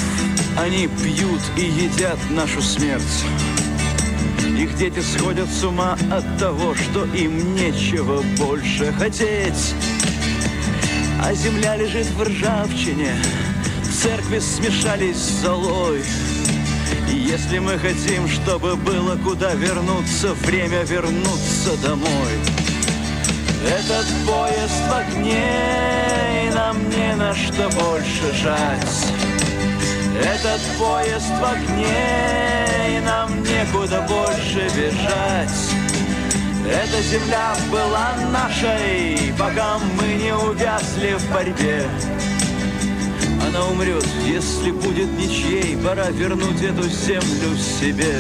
Они пьют и едят нашу смерть. Их дети сходят с ума от того, что им нечего больше хотеть. А земля лежит в ржавчине, церкви смешались с золой. И если мы хотим, чтобы было куда вернуться, время вернуться домой. Этот поезд в огне, нам не на что больше жать. Этот поезд в огне, и нам некуда больше бежать. Эта земля была нашей, пока мы не увязли в борьбе. Она умрет, если будет ничьей, пора вернуть эту землю себе.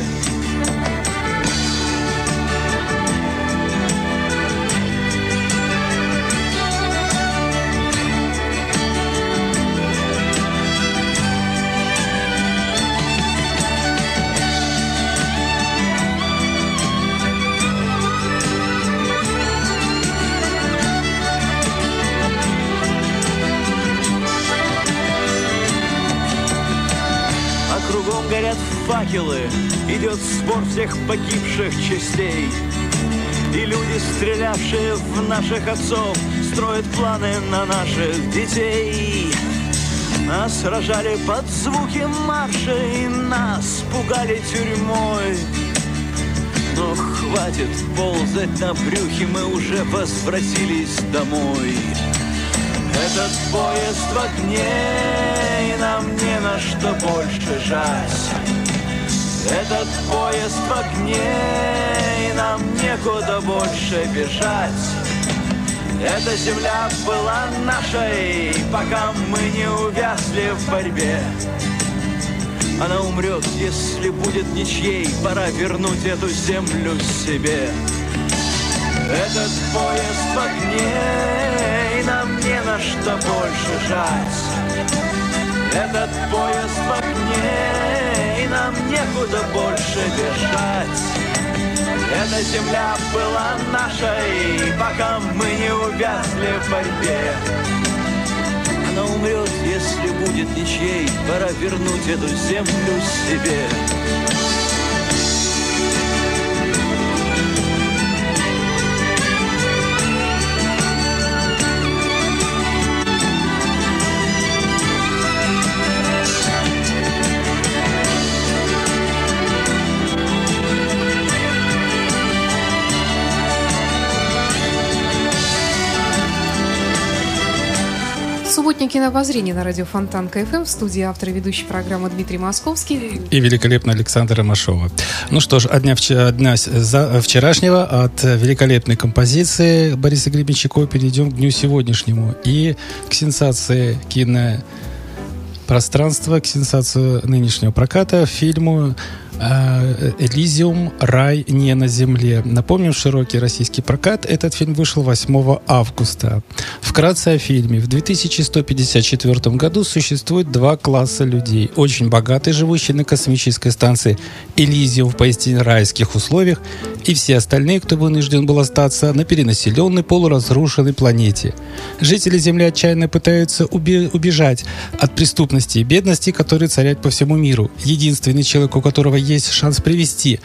Факелы Идет сбор всех погибших частей. И люди, стрелявшие в наших отцов Строят планы на наших детей. Нас сражали под звуки марша И нас пугали тюрьмой. Но хватит ползать на брюхе Мы уже возвратились домой. Этот поезд в огне И нам не на что больше жать этот поезд в огне, и нам некуда больше бежать. Эта земля была нашей, пока мы не увязли в борьбе. Она умрет, если будет ничьей, пора вернуть эту землю себе. Этот поезд в огне, и нам не на что больше жать. Этот поезд в огне, нам некуда больше бежать. Эта земля была нашей, пока мы не увязли в борьбе. Она умрет, если будет ничей, пора вернуть эту землю себе. Субботнее кинообозрение на радио Фонтан КФМ в студии автор и ведущий программы Дмитрий Московский. И великолепно Александра Ромашова. Ну что ж, от дня, дня за, вчерашнего, от великолепной композиции Бориса Гребенщикова перейдем к дню сегодняшнему и к сенсации кинопространства, к сенсации нынешнего проката, фильму Элизиум. Рай не на земле. Напомним, широкий российский прокат. Этот фильм вышел 8 августа. Вкратце о фильме. В 2154 году существует два класса людей. Очень богатые, живущие на космической станции Элизиум в поистине райских условиях, и все остальные, кто вынужден был остаться на перенаселенной, полуразрушенной планете. Жители Земли отчаянно пытаются убежать от преступности и бедности, которые царят по всему миру. Единственный человек, у которого есть шанс привести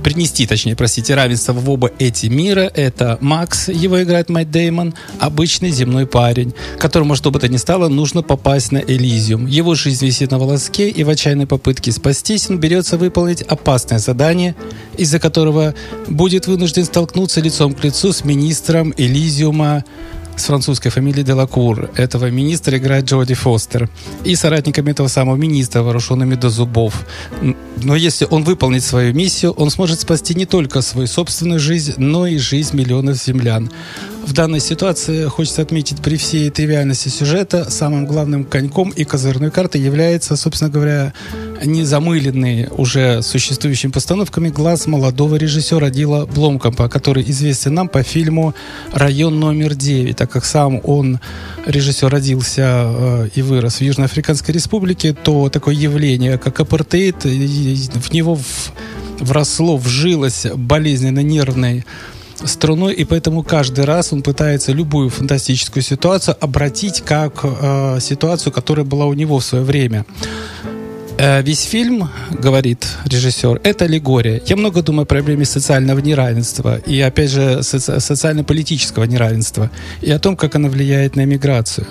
принести, точнее, простите, равенство в оба эти мира. Это Макс, его играет Мэтт Деймон, обычный земной парень, которому, что бы то ни стало, нужно попасть на Элизиум. Его жизнь висит на волоске, и в отчаянной попытке спастись он берется выполнить опасное задание, из-за которого будет вынужден столкнуться лицом к лицу с министром Элизиума с французской фамилией Делакур. Этого министра играет Джоди Фостер. И соратниками этого самого министра, вооруженными до зубов. Но если он выполнит свою миссию, он сможет спасти не только свою собственную жизнь, но и жизнь миллионов землян. В данной ситуации хочется отметить при всей тривиальности сюжета самым главным коньком и козырной картой является, собственно говоря, незамыленный уже существующими постановками глаз молодого режиссера Дила Бломкомпа, который известен нам по фильму «Район номер 9», так как сам он, режиссер, родился э, и вырос в Южноафриканской республике, то такое явление, как апартеид, в него вросло, вжилось болезненно нервной струной, и поэтому каждый раз он пытается любую фантастическую ситуацию обратить как э, ситуацию, которая была у него в свое время. Э, весь фильм, говорит режиссер, это аллегория. Я много думаю о проблеме социального неравенства и, опять же, соци- социально-политического неравенства и о том, как оно влияет на миграцию.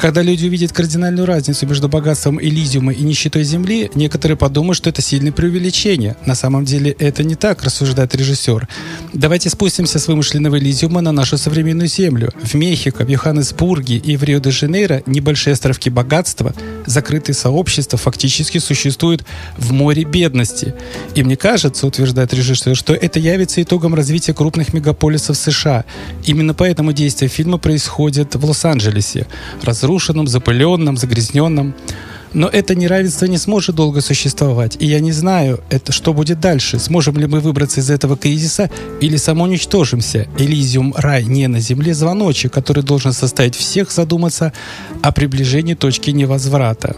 Когда люди увидят кардинальную разницу между богатством Элизиума и нищетой Земли, некоторые подумают, что это сильное преувеличение. На самом деле это не так, рассуждает режиссер. Давайте спустимся с вымышленного Элизиума на нашу современную Землю. В Мехико, в Йоханнесбурге и в Рио-де-Жанейро небольшие островки богатства, закрытые сообщества фактически существуют в море бедности. И мне кажется, утверждает режиссер, что это явится итогом развития крупных мегаполисов США. Именно поэтому действие фильма происходит в Лос-Анджелесе разрушенном, запыленном, загрязненном. Но это неравенство не сможет долго существовать. И я не знаю, это что будет дальше. Сможем ли мы выбраться из этого кризиса или самоуничтожимся? Элизиум, рай не на земле, звоночек, который должен составить всех задуматься о приближении точки невозврата.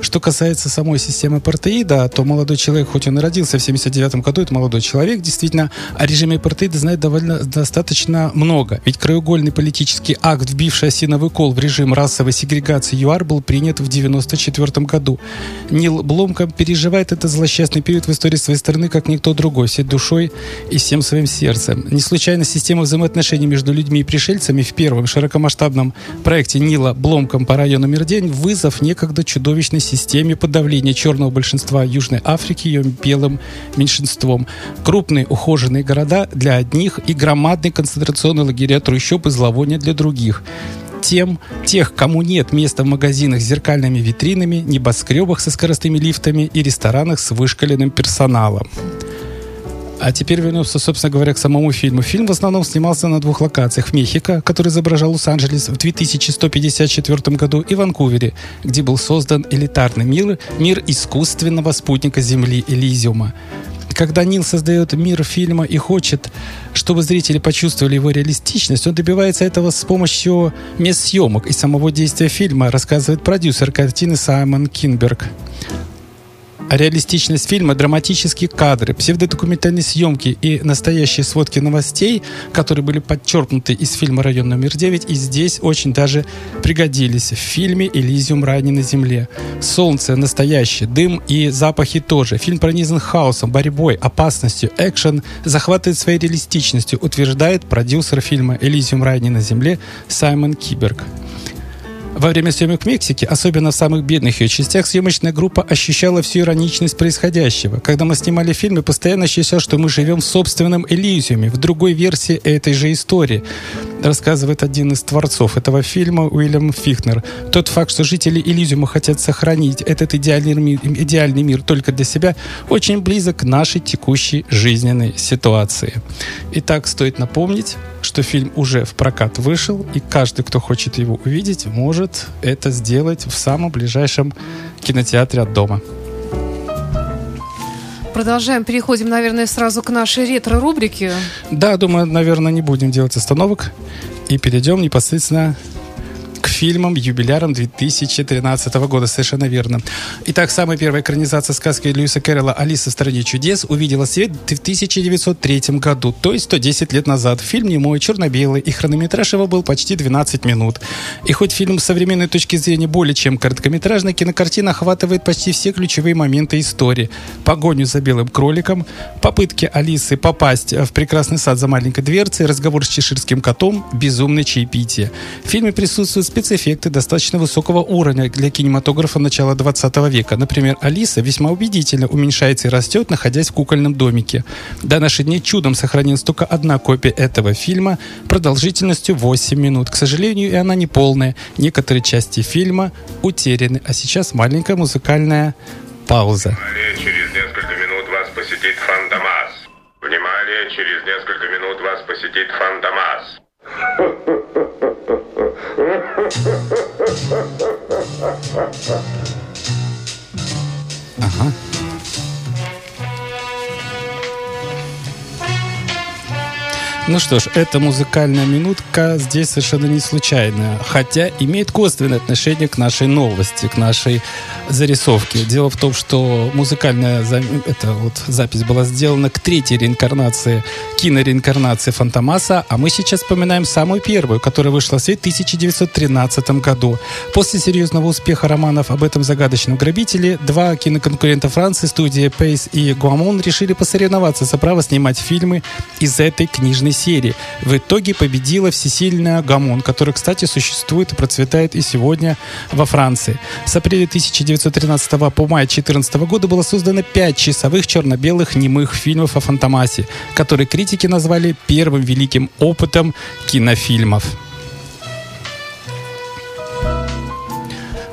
Что касается самой системы апартеида, то молодой человек, хоть он и родился в 79 году, это молодой человек, действительно, о режиме апартеида знает довольно достаточно много. Ведь краеугольный политический акт, вбивший осиновый кол в режим расовой сегрегации ЮАР, был принят в 94 году. Нил Бломком переживает этот злосчастный период в истории своей страны, как никто другой, всей душой и всем своим сердцем. Не случайно система взаимоотношений между людьми и пришельцами в первом широкомасштабном проекте Нила Бломком по району Мирдень вызов некогда чудовищной системе подавления черного большинства Южной Африки ее белым меньшинством. Крупные ухоженные города для одних и громадные концентрационные лагеря трущоб и зловония для других тем, тех, кому нет места в магазинах с зеркальными витринами, небоскребах со скоростными лифтами и ресторанах с вышкаленным персоналом. А теперь вернемся, собственно говоря, к самому фильму. Фильм в основном снимался на двух локациях. В Мехико, который изображал Лос-Анджелес в 2154 году, и Ванкувере, где был создан элитарный мир, мир искусственного спутника Земли Элизиума. Когда Нил создает мир фильма и хочет, чтобы зрители почувствовали его реалистичность, он добивается этого с помощью мест съемок и самого действия фильма, рассказывает продюсер картины Саймон Кинберг реалистичность фильма, драматические кадры, псевдодокументальные съемки и настоящие сводки новостей, которые были подчеркнуты из фильма «Район номер 9», и здесь очень даже пригодились в фильме «Элизиум. Рай на земле». Солнце настоящее, дым и запахи тоже. Фильм пронизан хаосом, борьбой, опасностью, экшен захватывает своей реалистичностью, утверждает продюсер фильма «Элизиум. Рай на земле» Саймон Киберг. Во время съемок в Мексике, особенно в самых бедных ее частях, съемочная группа ощущала всю ироничность происходящего. Когда мы снимали фильм, я постоянно ощущал, что мы живем в собственном Элизиуме, в другой версии этой же истории. Рассказывает один из творцов этого фильма, Уильям Фихнер. Тот факт, что жители Элизиума хотят сохранить этот идеальный мир, идеальный мир только для себя, очень близок к нашей текущей жизненной ситуации. Итак, стоит напомнить, что фильм уже в прокат вышел, и каждый, кто хочет его увидеть, может это сделать в самом ближайшем кинотеатре от дома. Продолжаем, переходим, наверное, сразу к нашей ретро-рубрике. Да, думаю, наверное, не будем делать остановок и перейдем непосредственно к фильмам, юбилярам 2013 года. Совершенно верно. Итак, самая первая экранизация сказки Льюиса Кэрролла «Алиса в стране чудес» увидела свет в 1903 году, то есть 110 лет назад. Фильм немой, черно-белый, и хронометраж его был почти 12 минут. И хоть фильм с современной точки зрения более чем короткометражный, кинокартина охватывает почти все ключевые моменты истории. Погоню за белым кроликом, попытки Алисы попасть в прекрасный сад за маленькой дверцей, разговор с чеширским котом, безумное чаепитие. В фильме присутствуют спецэффекты достаточно высокого уровня для кинематографа начала 20 века. Например, Алиса весьма убедительно уменьшается и растет, находясь в кукольном домике. До наших дней чудом сохранилась только одна копия этого фильма продолжительностью 8 минут. К сожалению, и она не полная. Некоторые части фильма утеряны. А сейчас маленькая музыкальная пауза. Внимание, через несколько минут вас посетит Фантомас. Внимание, через несколько минут вас посетит Фантомас. Aha. Ну что ж, эта музыкальная минутка здесь совершенно не случайная, хотя имеет косвенное отношение к нашей новости, к нашей зарисовке. Дело в том, что музыкальная за- эта вот запись была сделана к третьей реинкарнации, кинореинкарнации Фантомаса, а мы сейчас вспоминаем самую первую, которая вышла в свет в 1913 году. После серьезного успеха романов об этом загадочном грабителе, два киноконкурента Франции, студия Пейс и Гуамон, решили посоревноваться за право снимать фильмы из этой книжной серии. В итоге победила всесильная Гамон, которая, кстати, существует и процветает и сегодня во Франции. С апреля 1913 по май 2014 года было создано пять часовых черно-белых немых фильмов о Фантомасе, которые критики назвали первым великим опытом кинофильмов.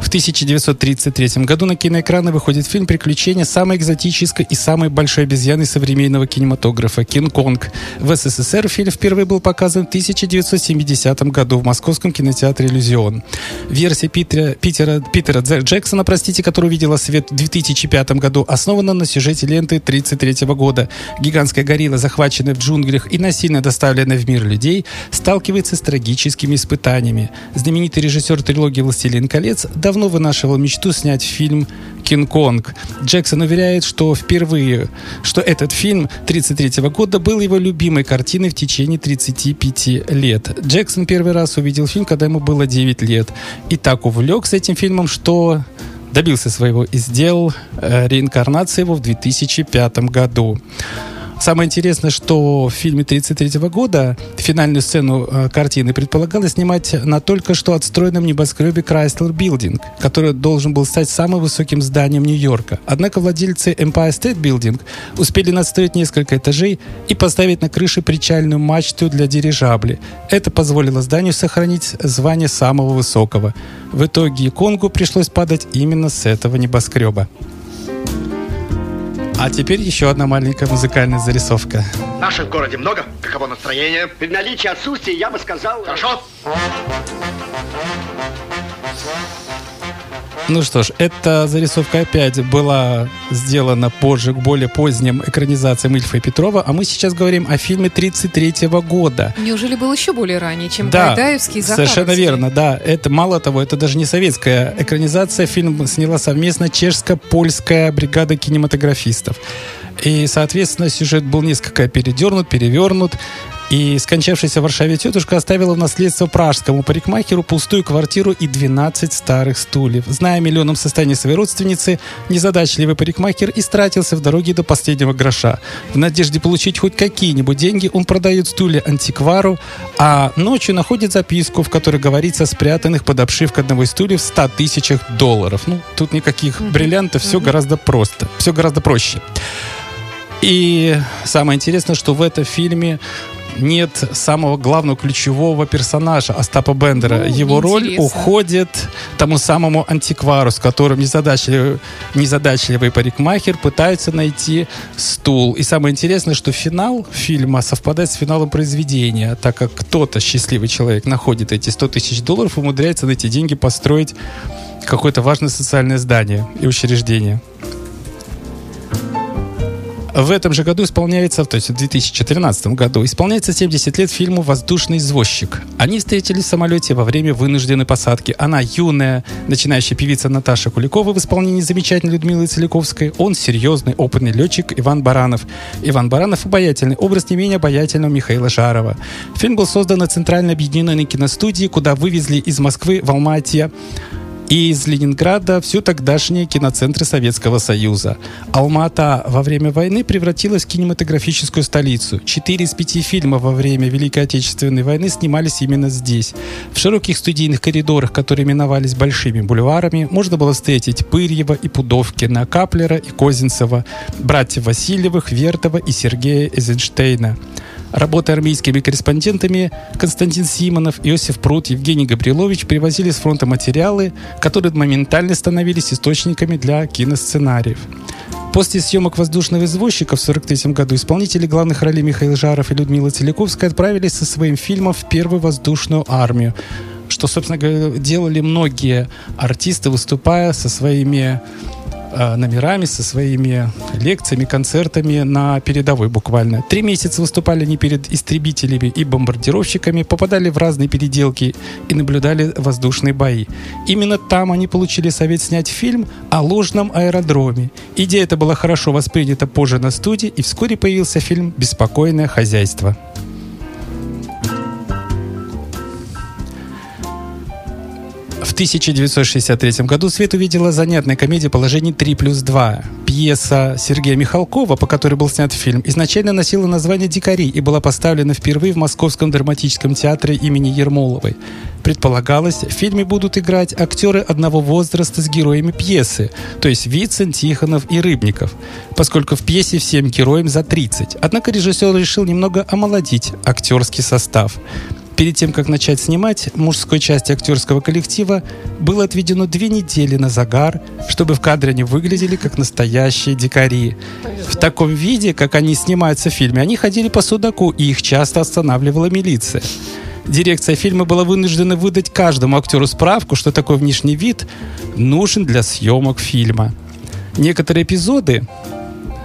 В 1933 году на киноэкраны выходит фильм «Приключения самой экзотической и самой большой обезьяны современного кинематографа – Кинг-Конг». В СССР фильм впервые был показан в 1970 году в московском кинотеатре «Иллюзион». Версия Питера, Питера, Питера Джексона, простите, которая увидела свет в 2005 году, основана на сюжете ленты 1933 года. Гигантская горилла, захваченная в джунглях и насильно доставленная в мир людей, сталкивается с трагическими испытаниями. Знаменитый режиссер трилогии «Властелин колец» давно вынашивал мечту снять фильм «Кинг-Конг». Джексон уверяет, что впервые, что этот фильм 1933 года был его любимой картиной в течение 35 лет. Джексон первый раз увидел фильм, когда ему было 9 лет. И так увлекся этим фильмом, что добился своего и сделал э, реинкарнацию его в 2005 году. Самое интересное, что в фильме 1933 года финальную сцену э, картины предполагалось снимать на только что отстроенном небоскребе Chrysler Building, который должен был стать самым высоким зданием Нью-Йорка. Однако владельцы Empire State Building успели надстроить несколько этажей и поставить на крыше причальную мачту для дирижабли. Это позволило зданию сохранить звание самого высокого. В итоге Конгу пришлось падать именно с этого небоскреба. А теперь еще одна маленькая музыкальная зарисовка. Наших в городе много. Каково настроение? При наличии отсутствия я бы сказал... Хорошо. Ну что ж, эта зарисовка опять была сделана позже, к более поздним экранизациям Ильфа и Петрова, а мы сейчас говорим о фильме 1933 года. Неужели был еще более ранее, чем Да, Гайдаевский и совершенно верно, да. Это мало того, это даже не советская экранизация. Фильм сняла совместно чешско-польская бригада кинематографистов. И, соответственно, сюжет был несколько передернут, перевернут. И скончавшаяся в Варшаве тетушка оставила в наследство пражскому парикмахеру пустую квартиру и 12 старых стульев. Зная о миллионном состоянии своей родственницы, незадачливый парикмахер истратился в дороге до последнего гроша. В надежде получить хоть какие-нибудь деньги, он продает стулья антиквару, а ночью находит записку, в которой говорится о спрятанных под обшивкой одного из стульев 100 тысячах долларов. Ну, тут никаких бриллиантов, все гораздо просто, все гораздо проще. И самое интересное, что в этом фильме нет самого главного ключевого персонажа Остапа Бендера. Ну, Его роль уходит тому самому антиквару, с которым незадачливый, незадачливый парикмахер пытается найти стул. И самое интересное, что финал фильма совпадает с финалом произведения, так как кто-то, счастливый человек, находит эти 100 тысяч долларов и умудряется на эти деньги построить какое-то важное социальное здание и учреждение. В этом же году исполняется, то есть в 2014 году, исполняется 70 лет фильму «Воздушный извозчик». Они встретились в самолете во время вынужденной посадки. Она юная, начинающая певица Наташа Куликова в исполнении замечательной Людмилы Целиковской. Он серьезный, опытный летчик Иван Баранов. Иван Баранов обаятельный, образ не менее обаятельного Михаила Жарова. Фильм был создан на Центральной объединенной киностудии, куда вывезли из Москвы в Алмате и из Ленинграда всю тогдашние киноцентры Советского Союза. Алма-Ата во время войны превратилась в кинематографическую столицу. Четыре из пяти фильмов во время Великой Отечественной войны снимались именно здесь. В широких студийных коридорах, которые именовались большими бульварами, можно было встретить Пырьева и Пудовкина, Каплера и Козинцева, братьев Васильевых, Вертова и Сергея Эйзенштейна. Работая армейскими корреспондентами, Константин Симонов, Иосиф Прут, Евгений Габрилович привозили с фронта материалы, которые моментально становились источниками для киносценариев. После съемок «Воздушного извозчика» в 1943 году исполнители главных ролей Михаил Жаров и Людмила Целиковская отправились со своим фильмом в первую воздушную армию, что, собственно говоря, делали многие артисты, выступая со своими номерами, со своими лекциями, концертами на передовой буквально. Три месяца выступали они перед истребителями и бомбардировщиками, попадали в разные переделки и наблюдали воздушные бои. Именно там они получили совет снять фильм о ложном аэродроме. Идея эта была хорошо воспринята позже на студии, и вскоре появился фильм «Беспокойное хозяйство». В 1963 году свет увидела занятная комедия «Положение 3 плюс 2». Пьеса Сергея Михалкова, по которой был снят фильм, изначально носила название «Дикари» и была поставлена впервые в Московском драматическом театре имени Ермоловой. Предполагалось, в фильме будут играть актеры одного возраста с героями пьесы, то есть Вицин, Тихонов и Рыбников, поскольку в пьесе всем героям за 30. Однако режиссер решил немного омолодить актерский состав. Перед тем, как начать снимать, мужской части актерского коллектива было отведено две недели на загар, чтобы в кадре они выглядели как настоящие дикари. В таком виде, как они снимаются в фильме, они ходили по судаку, и их часто останавливала милиция. Дирекция фильма была вынуждена выдать каждому актеру справку, что такой внешний вид нужен для съемок фильма. Некоторые эпизоды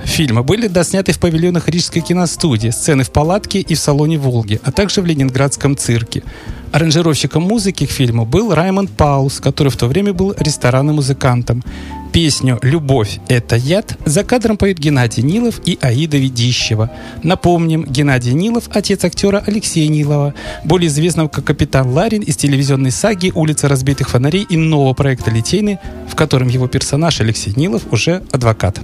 фильма были досняты в павильонах Рижской киностудии, сцены в палатке и в салоне «Волги», а также в Ленинградском цирке. Аранжировщиком музыки к фильму был Раймонд Паулс, который в то время был ресторанным музыкантом. Песню «Любовь – это яд» за кадром поют Геннадий Нилов и Аида Ведищева. Напомним, Геннадий Нилов – отец актера Алексея Нилова, более известного как капитан Ларин из телевизионной саги «Улица разбитых фонарей» и нового проекта «Литейный», в котором его персонаж Алексей Нилов уже адвокат.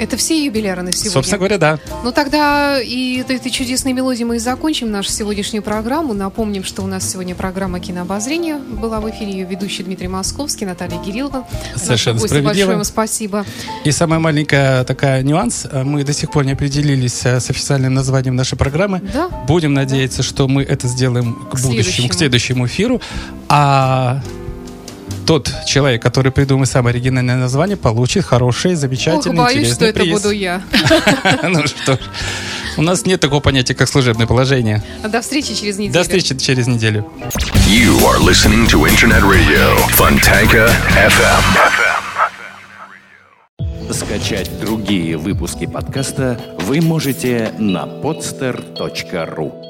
Это все юбиляры на сегодня? Собственно говоря, да. Ну тогда и этой чудесной мелодией мы и закончим нашу сегодняшнюю программу. Напомним, что у нас сегодня программа «Кинообозрение» была в эфире. Ее ведущий Дмитрий Московский, Наталья Кириллова. Совершенно справедливо. Большое вам спасибо. И самая маленькая такая нюанс. Мы до сих пор не определились э, с официальным названием нашей программы. Да. Будем надеяться, что мы это сделаем к, будущему, следующему. к следующему эфиру. А тот человек, который придумает самое оригинальное название, получит хороший, Ох, замечательный, боюсь, что интересный это приз. буду я. Ну что ж, у нас нет такого понятия, как служебное положение. До встречи через неделю. До встречи через неделю. You are listening to Internet Radio Fontanka FM. Скачать другие выпуски подкаста вы можете на podster.ru.